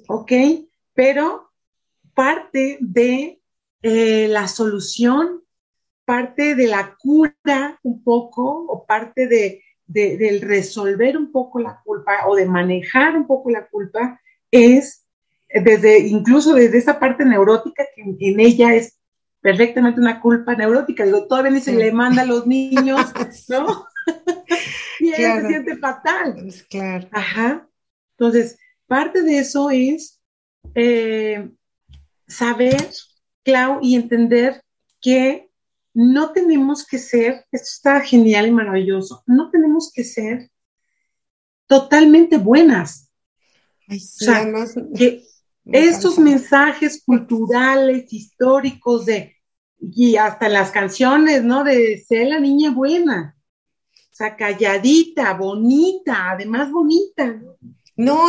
¿Ok? Pero parte de eh, la solución, parte de la cura un poco, o parte de, del resolver un poco la culpa o de manejar un poco la culpa, es desde, incluso desde esa parte neurótica que en ella es perfectamente una culpa neurótica. Digo, todavía ni se le manda a los niños, ¿no? y ella se siente fatal. Claro. Ajá. Entonces, parte de eso es eh, saber, Clau, y entender que no tenemos que ser, esto está genial y maravilloso, no tenemos que ser totalmente buenas. o sea, que estos mensajes culturales, históricos de, y hasta las canciones, ¿no? De ser la niña buena sea, calladita, bonita, además bonita. No,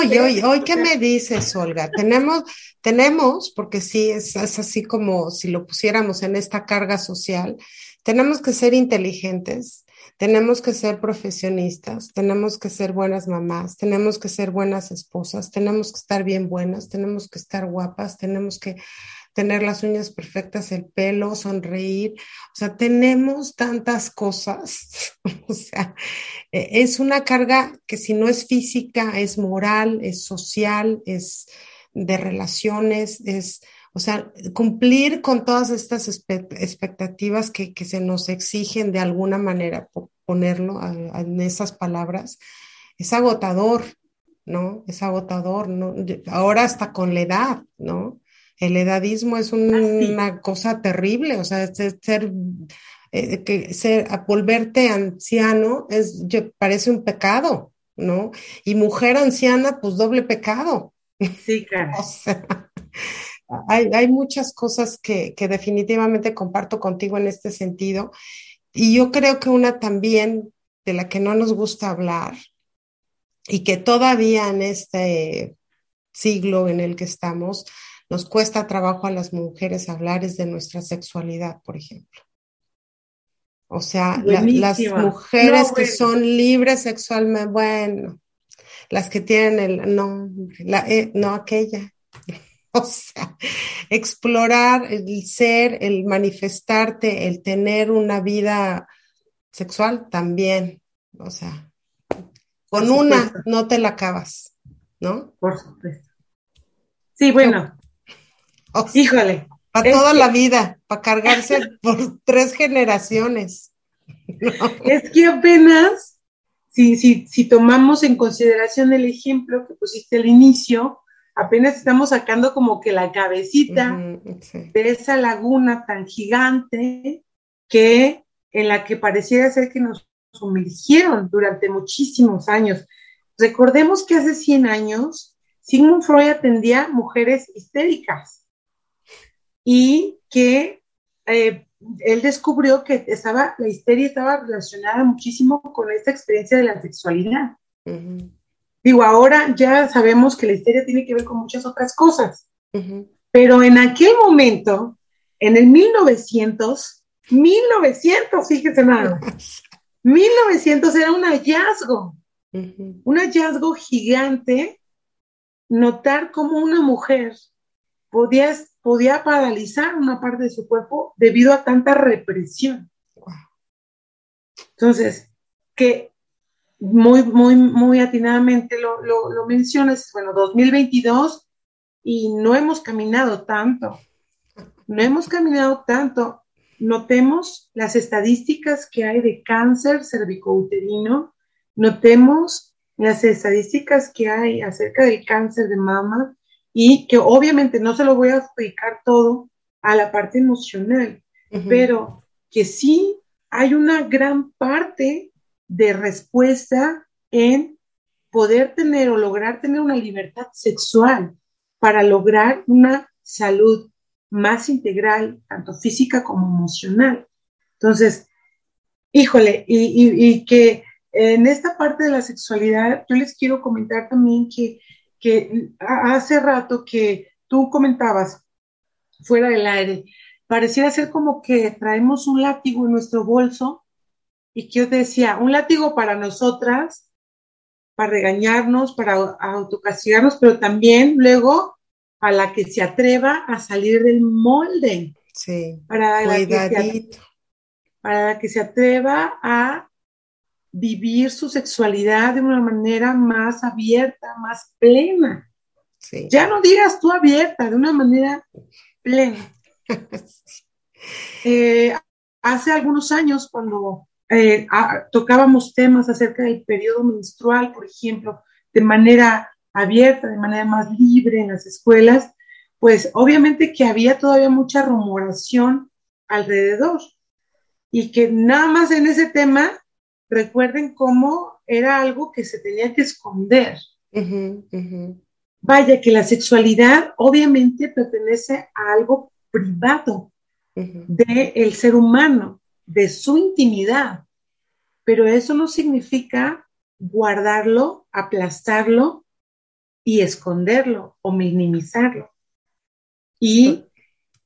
y hoy, hoy ¿qué me dices, Olga? Tenemos, tenemos, porque sí, es, es, así como si lo pusiéramos en esta carga social, tenemos que ser inteligentes, tenemos que ser profesionistas, tenemos que ser buenas mamás, tenemos que ser buenas esposas, tenemos que estar bien buenas, tenemos que estar guapas, tenemos que tener las uñas perfectas, el pelo, sonreír. O sea, tenemos tantas cosas. o sea, e, es una carga que si no es física, es moral, es social, es de relaciones, es, o sea, cumplir con todas estas expectativas que, se nos exigen de alguna manera, ponerlo en esas palabras, es agotador, ¿no? Es agotador, ¿no? Ahora hasta con la edad, ¿no? El edadismo es una cosa terrible, o sea, ser, eh, que ser, volverte anciano es, parece un pecado, ¿no? Y mujer anciana, pues doble pecado. Sí, claro. o sea, hay, hay, muchas cosas que, que definitivamente comparto contigo en este sentido. Y yo creo que una también de la que no nos gusta hablar y que todavía en este siglo en el que estamos, nos cuesta trabajo a las mujeres hablar es de nuestra sexualidad, por ejemplo. O sea, las mujeres que son libres sexualmente, bueno, las que tienen el, no, la, eh, no aquella. O sea, explorar el ser, el manifestarte, el tener una vida sexual también. O sea, con una no te la acabas, ¿no? Por supuesto. Sí, bueno. Híjole. Para toda la vida, para cargarse por tres generaciones. Es que apenas, si, si, si tomamos en consideración el ejemplo que pusiste al inicio, apenas estamos sacando como que la cabecita de esa laguna tan gigante que en la que pareciera ser que nos sumergieron durante muchísimos años. Recordemos que hace 100 años Sigmund Freud atendía mujeres histéricas y que eh, él descubrió que estaba, la histeria estaba relacionada muchísimo con esta experiencia de la sexualidad. Digo, ahora ya sabemos que la histeria tiene que ver con muchas otras cosas, pero en aquel momento, en el 1900, 1900, fíjese nada, 1900 era un hallazgo, un hallazgo gigante, notar cómo una mujer podía, podía paralizar una parte de su cuerpo debido a tanta represión. Entonces, que muy, muy, muy atinadamente lo, lo, lo mencionas, bueno, 2022 y no hemos caminado tanto, no hemos caminado tanto. Notemos las estadísticas que hay de cáncer cervicouterino, notemos las estadísticas que hay acerca del cáncer de mama y que obviamente no se lo voy a explicar todo a la parte emocional, pero que sí hay una gran parte de respuesta en poder tener o lograr tener una libertad sexual para lograr una salud más integral, tanto física como emocional. Entonces, híjole, y, que en esta parte de la sexualidad, yo les quiero comentar también que, que hace rato que tú comentabas fuera del aire, pareciera ser como que traemos un látigo en nuestro bolso y que yo decía, un látigo para nosotras, para regañarnos, para autocastigarnos, pero también luego a la que se atreva a salir del molde. Sí, para la, que se, para la que se atreva a vivir su sexualidad de una manera más abierta, más plena. Sí. Ya no digas tú abierta, de una manera plena. Eh, hace algunos años, cuando eh, tocábamos temas acerca del periodo menstrual, por ejemplo, de manera abierta, de manera más libre en las escuelas, pues obviamente que había todavía mucha rumoración alrededor y que nada más en ese tema recuerden cómo era algo que se tenía que esconder. Vaya, que la sexualidad obviamente pertenece a algo privado del ser humano de su intimidad, pero eso no significa guardarlo, aplastarlo y esconderlo o minimizarlo. Y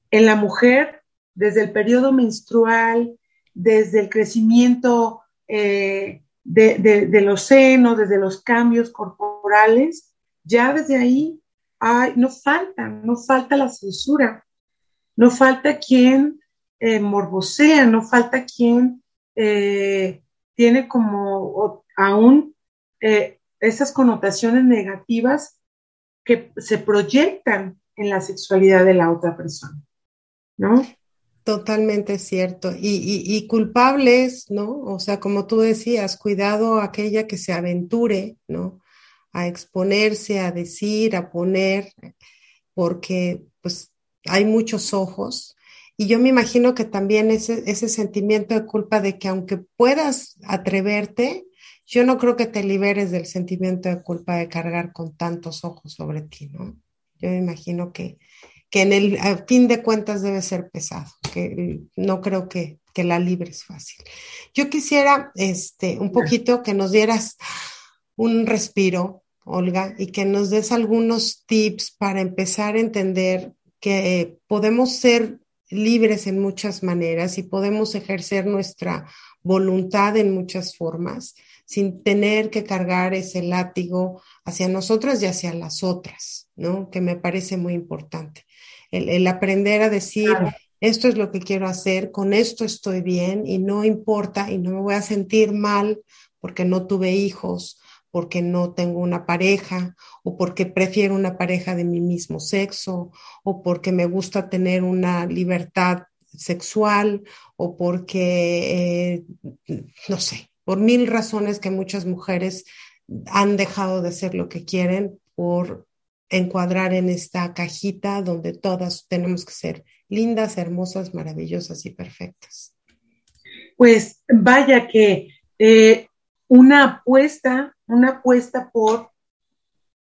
en la mujer, desde el periodo menstrual, desde el crecimiento eh, de, los senos, desde los cambios corporales, ya desde ahí no falta, no falta la censura, no falta quien eh, morbosea, no falta quien eh, tiene como aún eh, esas connotaciones negativas que se proyectan en la sexualidad de la otra persona, ¿no? Totalmente cierto. Y, culpables, ¿no? O sea, como tú decías, cuidado a aquella que se aventure, ¿no? A exponerse, a decir, a poner, porque pues hay muchos ojos y yo me imagino que también ese, ese sentimiento de culpa de que aunque puedas atreverte, yo no creo que te liberes del sentimiento de culpa de cargar con tantos ojos sobre ti, ¿no? Yo me imagino que, que en el fin de cuentas debe ser pesado, que no creo que, que la libres fácil. Yo quisiera este, un poquito que nos dieras un respiro, Olga, y que nos des algunos tips para empezar a entender que podemos ser libres en muchas maneras y podemos ejercer nuestra voluntad en muchas formas sin tener que cargar ese látigo hacia nosotras y hacia las otras, ¿no? Que me parece muy importante. El, aprender a decir, esto es lo que quiero hacer, con esto estoy bien y no importa y no me voy a sentir mal porque no tuve hijos, porque no tengo una pareja o porque prefiero una pareja de mi mismo sexo o porque me gusta tener una libertad sexual o porque, eh, no sé, por mil razones que muchas mujeres han dejado de ser lo que quieren por encuadrar en esta cajita donde todas tenemos que ser lindas, hermosas, maravillosas y perfectas. Pues vaya que eh, una apuesta, una apuesta por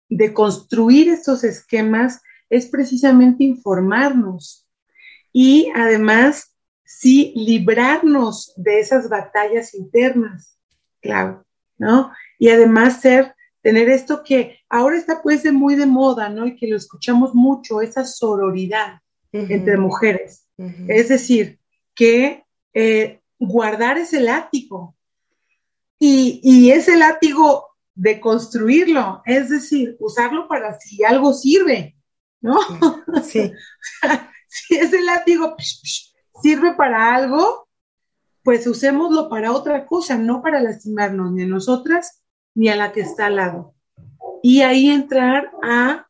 deconstruir estos esquemas es precisamente informarnos y además sí librarnos de esas batallas internas, claro, ¿no? Y además ser, tener esto que ahora está pues de muy de moda, ¿no? Y que lo escuchamos mucho, esa sororidad entre mujeres. Es decir, que eh, guardar ese látigo y, y ese látigo de construirlo, es decir, usarlo para si algo sirve, ¿no? Sí. si ese látigo sirve para algo, pues usémoslo para otra cosa, no para lastimarnos ni a nosotras ni a la que está al lado. Y ahí entrar a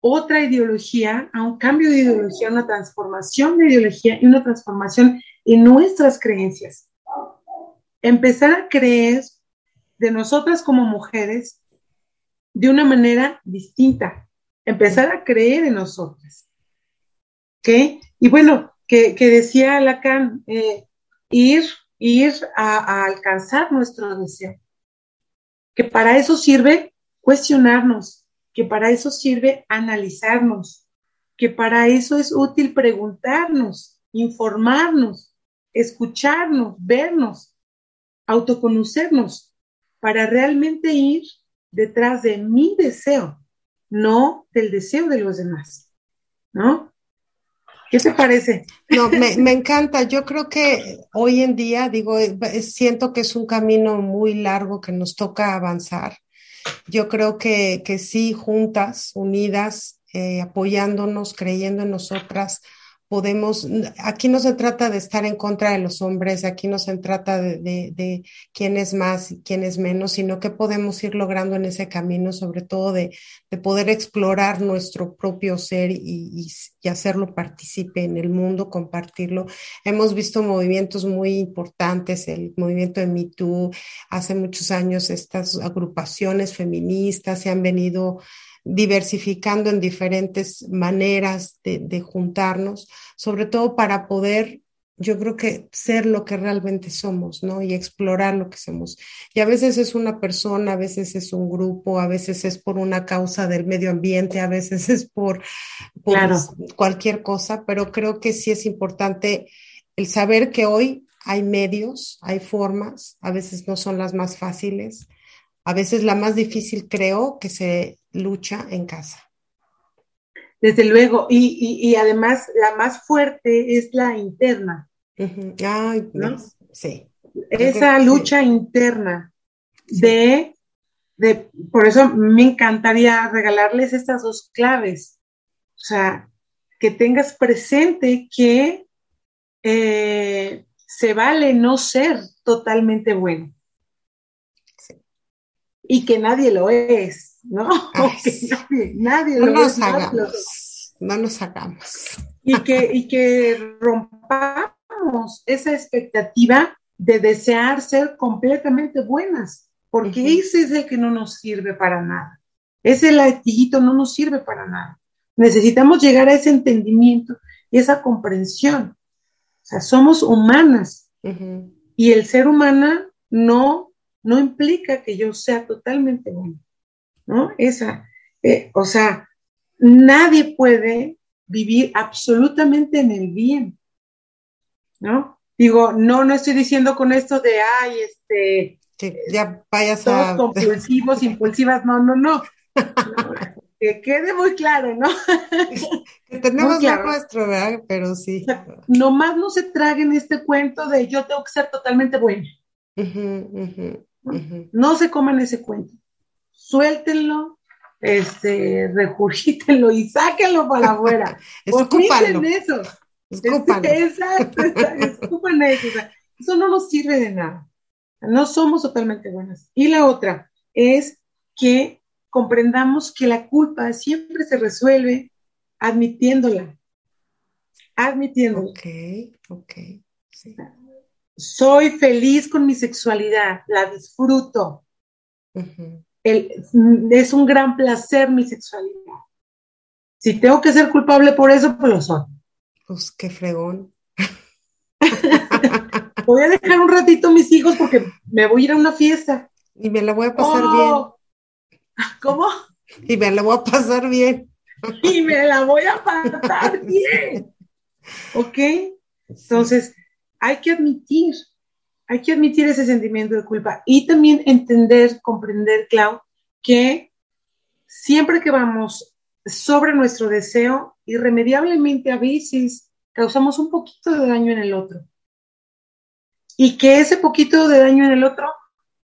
otra ideología, a un cambio de ideología, una transformación de ideología y una transformación en nuestras creencias. Empezar a creer de nosotras como mujeres de una manera distinta. Empezar a creer en nosotras. ¿Ok? Y bueno, que, decía Lacan, eh, ir, ir a, alcanzar nuestro deseo. Que para eso sirve cuestionarnos, que para eso sirve analizarnos, que para eso es útil preguntarnos, informarnos, escucharnos, vernos, autoconocernos, para realmente ir detrás de mi deseo, no del deseo de los demás, ¿no? ¿Qué te parece? No, me, encanta. Yo creo que hoy en día, digo, siento que es un camino muy largo que nos toca avanzar. Yo creo que, que sí, juntas, unidas, eh, apoyándonos, creyendo en nosotras, podemos, aquí no se trata de estar en contra de los hombres, aquí no se trata de, de, quién es más y quién es menos, sino que podemos ir logrando en ese camino, sobre todo de, de poder explorar nuestro propio ser y, y, hacerlo participe en el mundo, compartirlo. Hemos visto movimientos muy importantes, el movimiento de Me Too, hace muchos años estas agrupaciones feministas se han venido diversificando en diferentes maneras de, juntarnos, sobre todo para poder yo creo que ser lo que realmente somos, ¿no? Y explorar lo que somos. Y a veces es una persona, a veces es un grupo, a veces es por una causa del medio ambiente, a veces es por, cualquier cosa, pero creo que sí es importante el saber que hoy hay medios, hay formas, a veces no son las más fáciles, a veces la más difícil creo que se lucha en casa. Desde luego, y, además la más fuerte es la interna. Ay, sí. Esa lucha interna de, de, por eso me encantaría regalarles estas dos claves. O sea, que tengas presente que eh, se vale no ser totalmente bueno y que nadie lo es, ¿no? que nadie, no lo nos Hagamos, no nos hagamos. Y que, y que rompamos esa expectativa de desear ser completamente buenas, porque ese es el que no nos sirve para nada. Ese latiguito no nos sirve para nada. Necesitamos llegar a ese entendimiento y esa comprensión. O sea, somos humanas y el ser humana no no implica que yo sea totalmente bueno, ¿no? Esa, eh, o sea, nadie puede vivir absolutamente en el bien, ¿no? Digo, no, no estoy diciendo con esto de, ay, este, ya vayas a... compulsivos, impulsivas, no, no, no. que quede muy claro, ¿no? que tenemos lo nuestro, ¿verdad? Pero sí. nomás no se traguen este cuento de yo tengo que ser totalmente buena. No se coman ese cuento. Suéltenlo, este, regurgítenlo y sáquenlo para afuera. Escúpanlo. eso. Escúpanlo. Exacto, eso. eso no nos sirve de nada. No somos totalmente buenas. Y la otra es que comprendamos que la culpa siempre se resuelve admitiéndola. Admitiéndola. Ok, ok. Soy feliz con mi sexualidad, la disfruto. es un gran placer mi sexualidad. Si tengo que ser culpable por eso, pues lo soy. Pues qué fregón. voy a dejar un ratito mis hijos porque me voy a ir a una fiesta. Y me la voy a pasar bien. Oh, ¿Cómo? Y me la voy a pasar bien. Y me la voy a pasar bien. ¿Ok? Entonces, hay que admitir, hay que admitir ese sentimiento de culpa y también entender, comprender, Clau, que siempre que vamos sobre nuestro deseo, irremediablemente a veces causamos un poquito de daño en el otro. Y que ese poquito de daño en el otro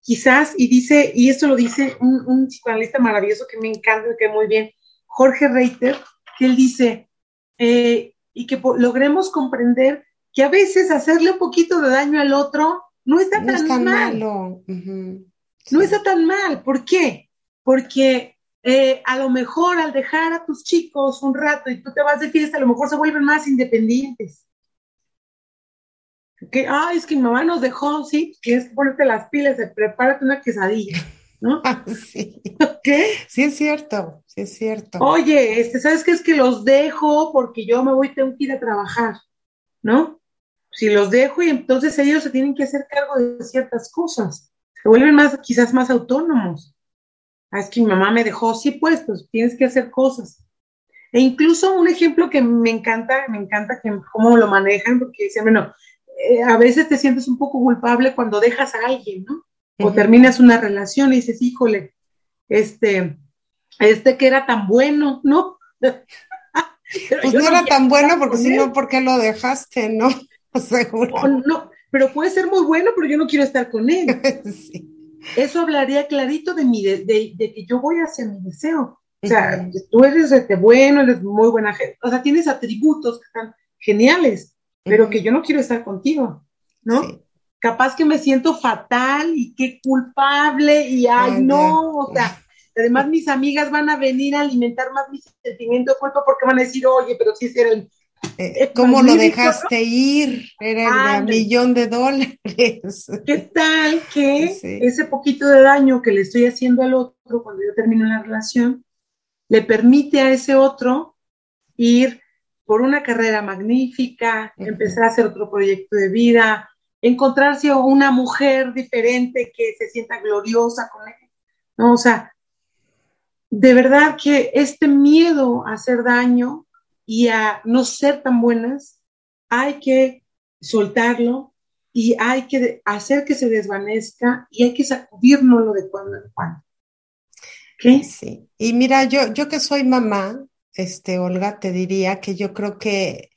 quizás, y dice, y esto lo dice un, psicoanalista maravilloso que me encanta, que muy bien, Jorge Reiter, que él dice, eh, y que logremos comprender que a veces hacerle un poquito de daño al otro no está tan mal. No está tan mal. ¿Por qué? Porque eh, a lo mejor al dejar a tus chicos un rato y tú te vas de fiesta, a lo mejor se vuelven más independientes que, ay, es que mi mamá nos dejó, sí, quieres ponerte las pilas, prepárate una quesadilla, ¿no? Ah, sí. ¿Qué? Sí es cierto, sí es cierto. Oye, este, ¿sabes qué? Es que los dejo porque yo me voy, tengo que ir a trabajar, ¿no? Si los dejo y entonces ellos se tienen que hacer cargo de ciertas cosas, se vuelven más, quizás más autónomos. Ah, es que mi mamá me dejó, sí, pues, pues tienes que hacer cosas. E incluso un ejemplo que me encanta, me encanta que cómo lo manejan, porque dicen, bueno, eh, a veces te sientes un poco culpable cuando dejas a alguien, ¿no? O terminas una relación y dices, híjole, este, este que era tan bueno, ¿no? pues no era tan bueno porque si no, ¿por qué lo dejaste, no? Seguro. no, pero puede ser muy bueno, pero yo no quiero estar con él. Eso hablaría clarito de, mi, de, que yo voy hacia mi deseo. O sea, tú eres este, bueno, eres muy buena gente. O sea, tienes atributos que están geniales pero que yo no quiero estar contigo, ¿no? Capaz que me siento fatal y qué culpable y ay, no, o sea, además mis amigas van a venir a alimentar más mi sentimiento de culpa porque van a decir, oye, pero si ese era el... Eh, ¿Cómo lo dejaste ir? Era el millón de dólares. ¿Qué tal que ese poquito de daño que le estoy haciendo al otro cuando yo termino la relación, le permite a ese otro ir por una carrera magnífica, empezar a hacer otro proyecto de vida, encontrarse una mujer diferente que se sienta gloriosa con él. ¿no? O sea, de verdad que este miedo a hacer daño y a no ser tan buenas, hay que soltarlo y hay que hacer que se desvanezca y hay que sacudirnoslo de cuando en cuando. Sí. Y mira, yo, yo que soy mamá, este, Olga, te diría que yo creo que,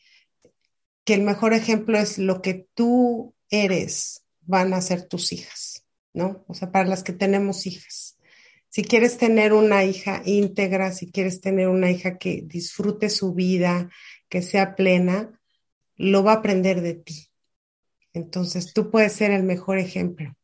que el mejor ejemplo es lo que tú eres, van a ser tus hijas, ¿no? O sea, para las que tenemos hijas. Si quieres tener una hija íntegra, si quieres tener una hija que disfrute su vida, que sea plena, lo va a aprender de ti. Entonces, tú puedes ser el mejor ejemplo.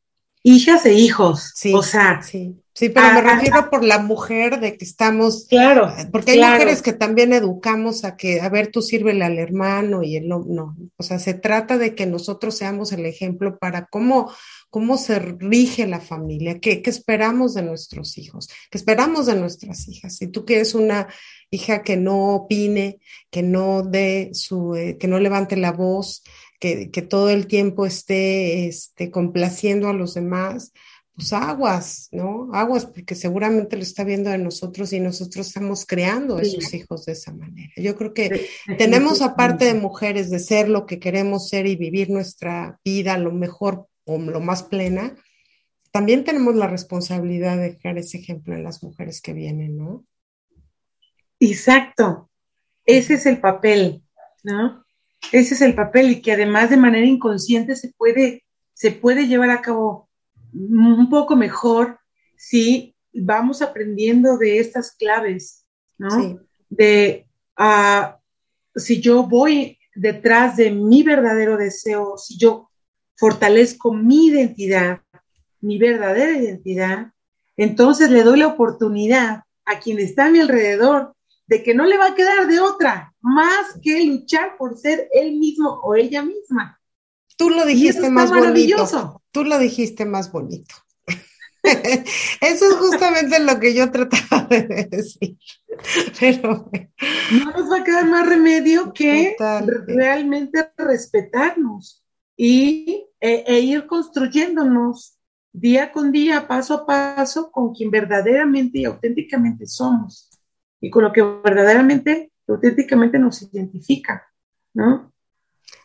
Hijas e hijos. Sí, o sea, sí. Sí, pero me ah, ah, refiero ah. por la mujer de que estamos. Claro. Porque hay mujeres que también educamos a que, a ver, tú sírvele al hermano y el no. O sea, se trata de que nosotros seamos el ejemplo para cómo, cómo se rige la familia, qué, qué esperamos de nuestros hijos, qué esperamos de nuestras hijas. Si tú quieres una hija que no opine, que no dé su, eh, que no levante la voz, que, que todo el tiempo esté, este, complaciendo a los demás pues aguas, ¿no? Aguas, porque seguramente lo está viendo de nosotros y nosotros estamos creando a esos hijos de esa manera. Yo creo que tenemos, aparte de mujeres, de ser lo que queremos ser y vivir nuestra vida lo mejor o lo más plena, también tenemos la responsabilidad de dejar ese ejemplo en las mujeres que vienen, ¿no? Exacto. Ese es el papel, ¿no? Ese es el papel y que además de manera inconsciente se puede, se puede llevar a cabo un poco mejor si vamos aprendiendo de estas claves, ¿no? De uh, si yo voy detrás de mi verdadero deseo, si yo fortalezco mi identidad, mi verdadera identidad, entonces le doy la oportunidad a quien está a mi alrededor de que no le va a quedar de otra más que luchar por ser él mismo o ella misma. Tú lo dijiste más bonito. Tú lo dijiste más bonito. Eso es justamente lo que yo trataba de decir. Pero no nos va a quedar más remedio que realmente respetarnos y, e, e, ir construyéndonos día con día, paso a paso, con quien verdaderamente y auténticamente somos y con lo que verdaderamente, auténticamente nos identifica, ¿no?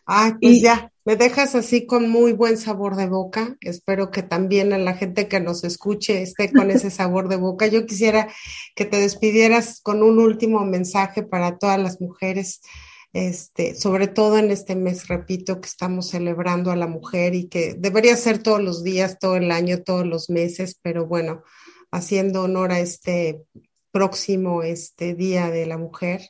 Ah, pues ya, me dejas así con muy buen sabor de boca. Espero que también a la gente que nos escuche esté con ese sabor de boca. Yo quisiera que te despidieras con un último mensaje para todas las mujeres, este, sobre todo en este mes, repito, que estamos celebrando a la mujer y que debería ser todos los días, todo el año, todos los meses, pero bueno, haciendo honor a este próximo este Día de la Mujer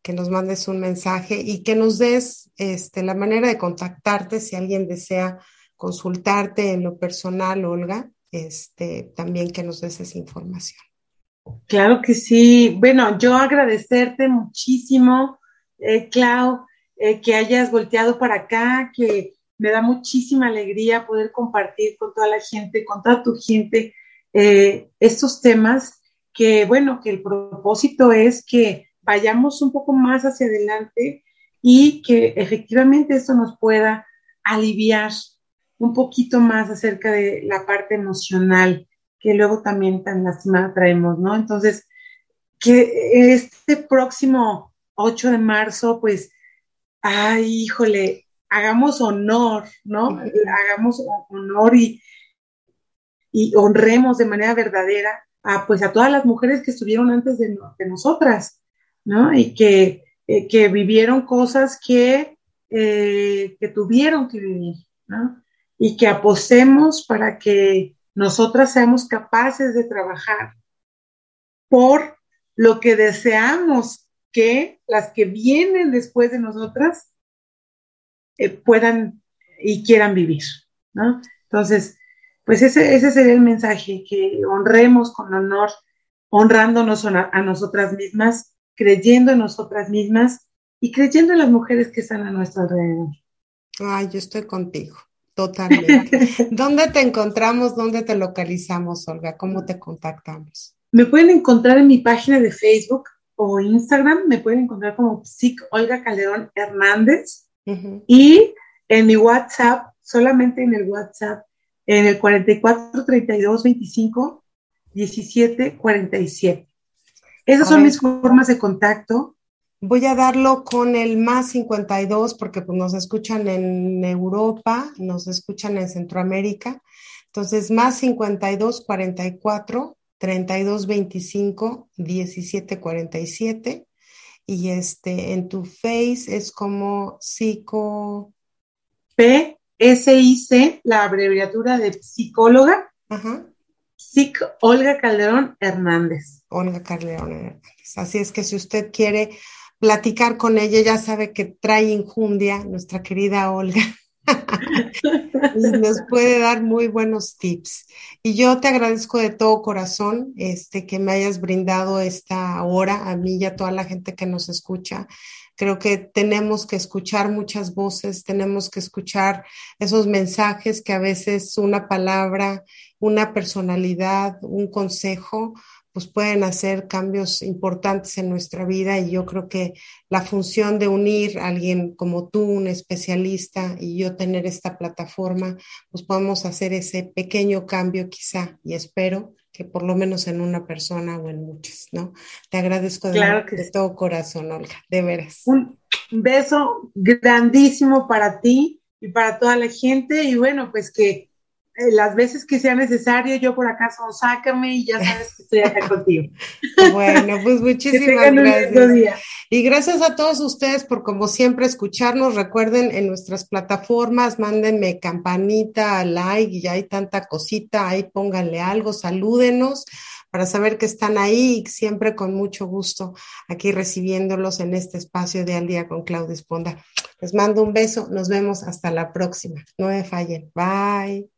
que nos mandes un mensaje y que nos des este, la manera de contactarte si alguien desea consultarte en lo personal, Olga, este, también que nos des esa información. Claro que sí. Bueno, yo agradecerte muchísimo, eh, Clau, eh, que hayas volteado para acá, que me da muchísima alegría poder compartir con toda la gente, con toda tu gente, eh, estos temas que, bueno, que el propósito es que vayamos un poco más hacia adelante y que efectivamente esto nos pueda aliviar un poquito más acerca de la parte emocional que luego también tan lastimada traemos, ¿no? Entonces, que este próximo 8 de marzo, pues, ay, híjole, hagamos honor, ¿no? Hagamos honor y, y honremos de manera verdadera a, pues, a todas las mujeres que estuvieron antes de, de nosotras, ¿no? Y que, eh, que vivieron cosas que, eh, que tuvieron que vivir, ¿no? Y que apostemos para que nosotras seamos capaces de trabajar por lo que deseamos que las que vienen después de nosotras eh, puedan y quieran vivir, ¿no? Entonces, pues ese, ese sería el mensaje, que honremos con honor, honrándonos a nosotras mismas creyendo en nosotras mismas y creyendo en las mujeres que están a nuestro alrededor. Ay, yo estoy contigo, totalmente. ¿Dónde te encontramos? ¿Dónde te localizamos, Olga? ¿Cómo te contactamos? Me pueden encontrar en mi página de Facebook o Instagram, me pueden encontrar como Psic Olga Calderón Hernández y en mi WhatsApp, solamente en el WhatsApp, en el 44 32 25 17 47. Esas son mis formas de contacto. Voy a darlo con el más 52 porque pues, nos escuchan en Europa, nos escuchan en Centroamérica. Entonces, más 52 44 32 25 17 47. Y este, en tu face es como psico. P, S, I, C, la abreviatura de psicóloga. Ajá. Psic Olga Calderón Hernández. Olga Calderón Hernández. Así es que si usted quiere platicar con ella, ya sabe que trae injundia, nuestra querida Olga. Y nos puede dar muy buenos tips. Y yo te agradezco de todo corazón este, que me hayas brindado esta hora a mí y a toda la gente que nos escucha. Creo que tenemos que escuchar muchas voces, tenemos que escuchar esos mensajes que a veces una palabra, una personalidad, un consejo, pues pueden hacer cambios importantes en nuestra vida y yo creo que la función de unir a alguien como tú, un especialista, y yo tener esta plataforma, pues podemos hacer ese pequeño cambio quizá y espero que por lo menos en una persona o en muchas, ¿no? Te agradezco de, todo corazón, Olga, de veras. Un beso grandísimo para ti y para toda la gente y bueno, pues que eh, las veces que sea necesario, yo por acaso sácame y ya sabes que estoy acá contigo. Bueno, pues muchísimas gracias. Y gracias a todos ustedes por como siempre escucharnos. Recuerden en nuestras plataformas, mándenme campanita, like, y ya hay tanta cosita, ahí pónganle algo, salúdenos para saber que están ahí y siempre con mucho gusto aquí recibiéndolos en este espacio de Al Día con Claudia Esponda. Les mando un beso, nos vemos hasta la próxima. No me fallen. Bye.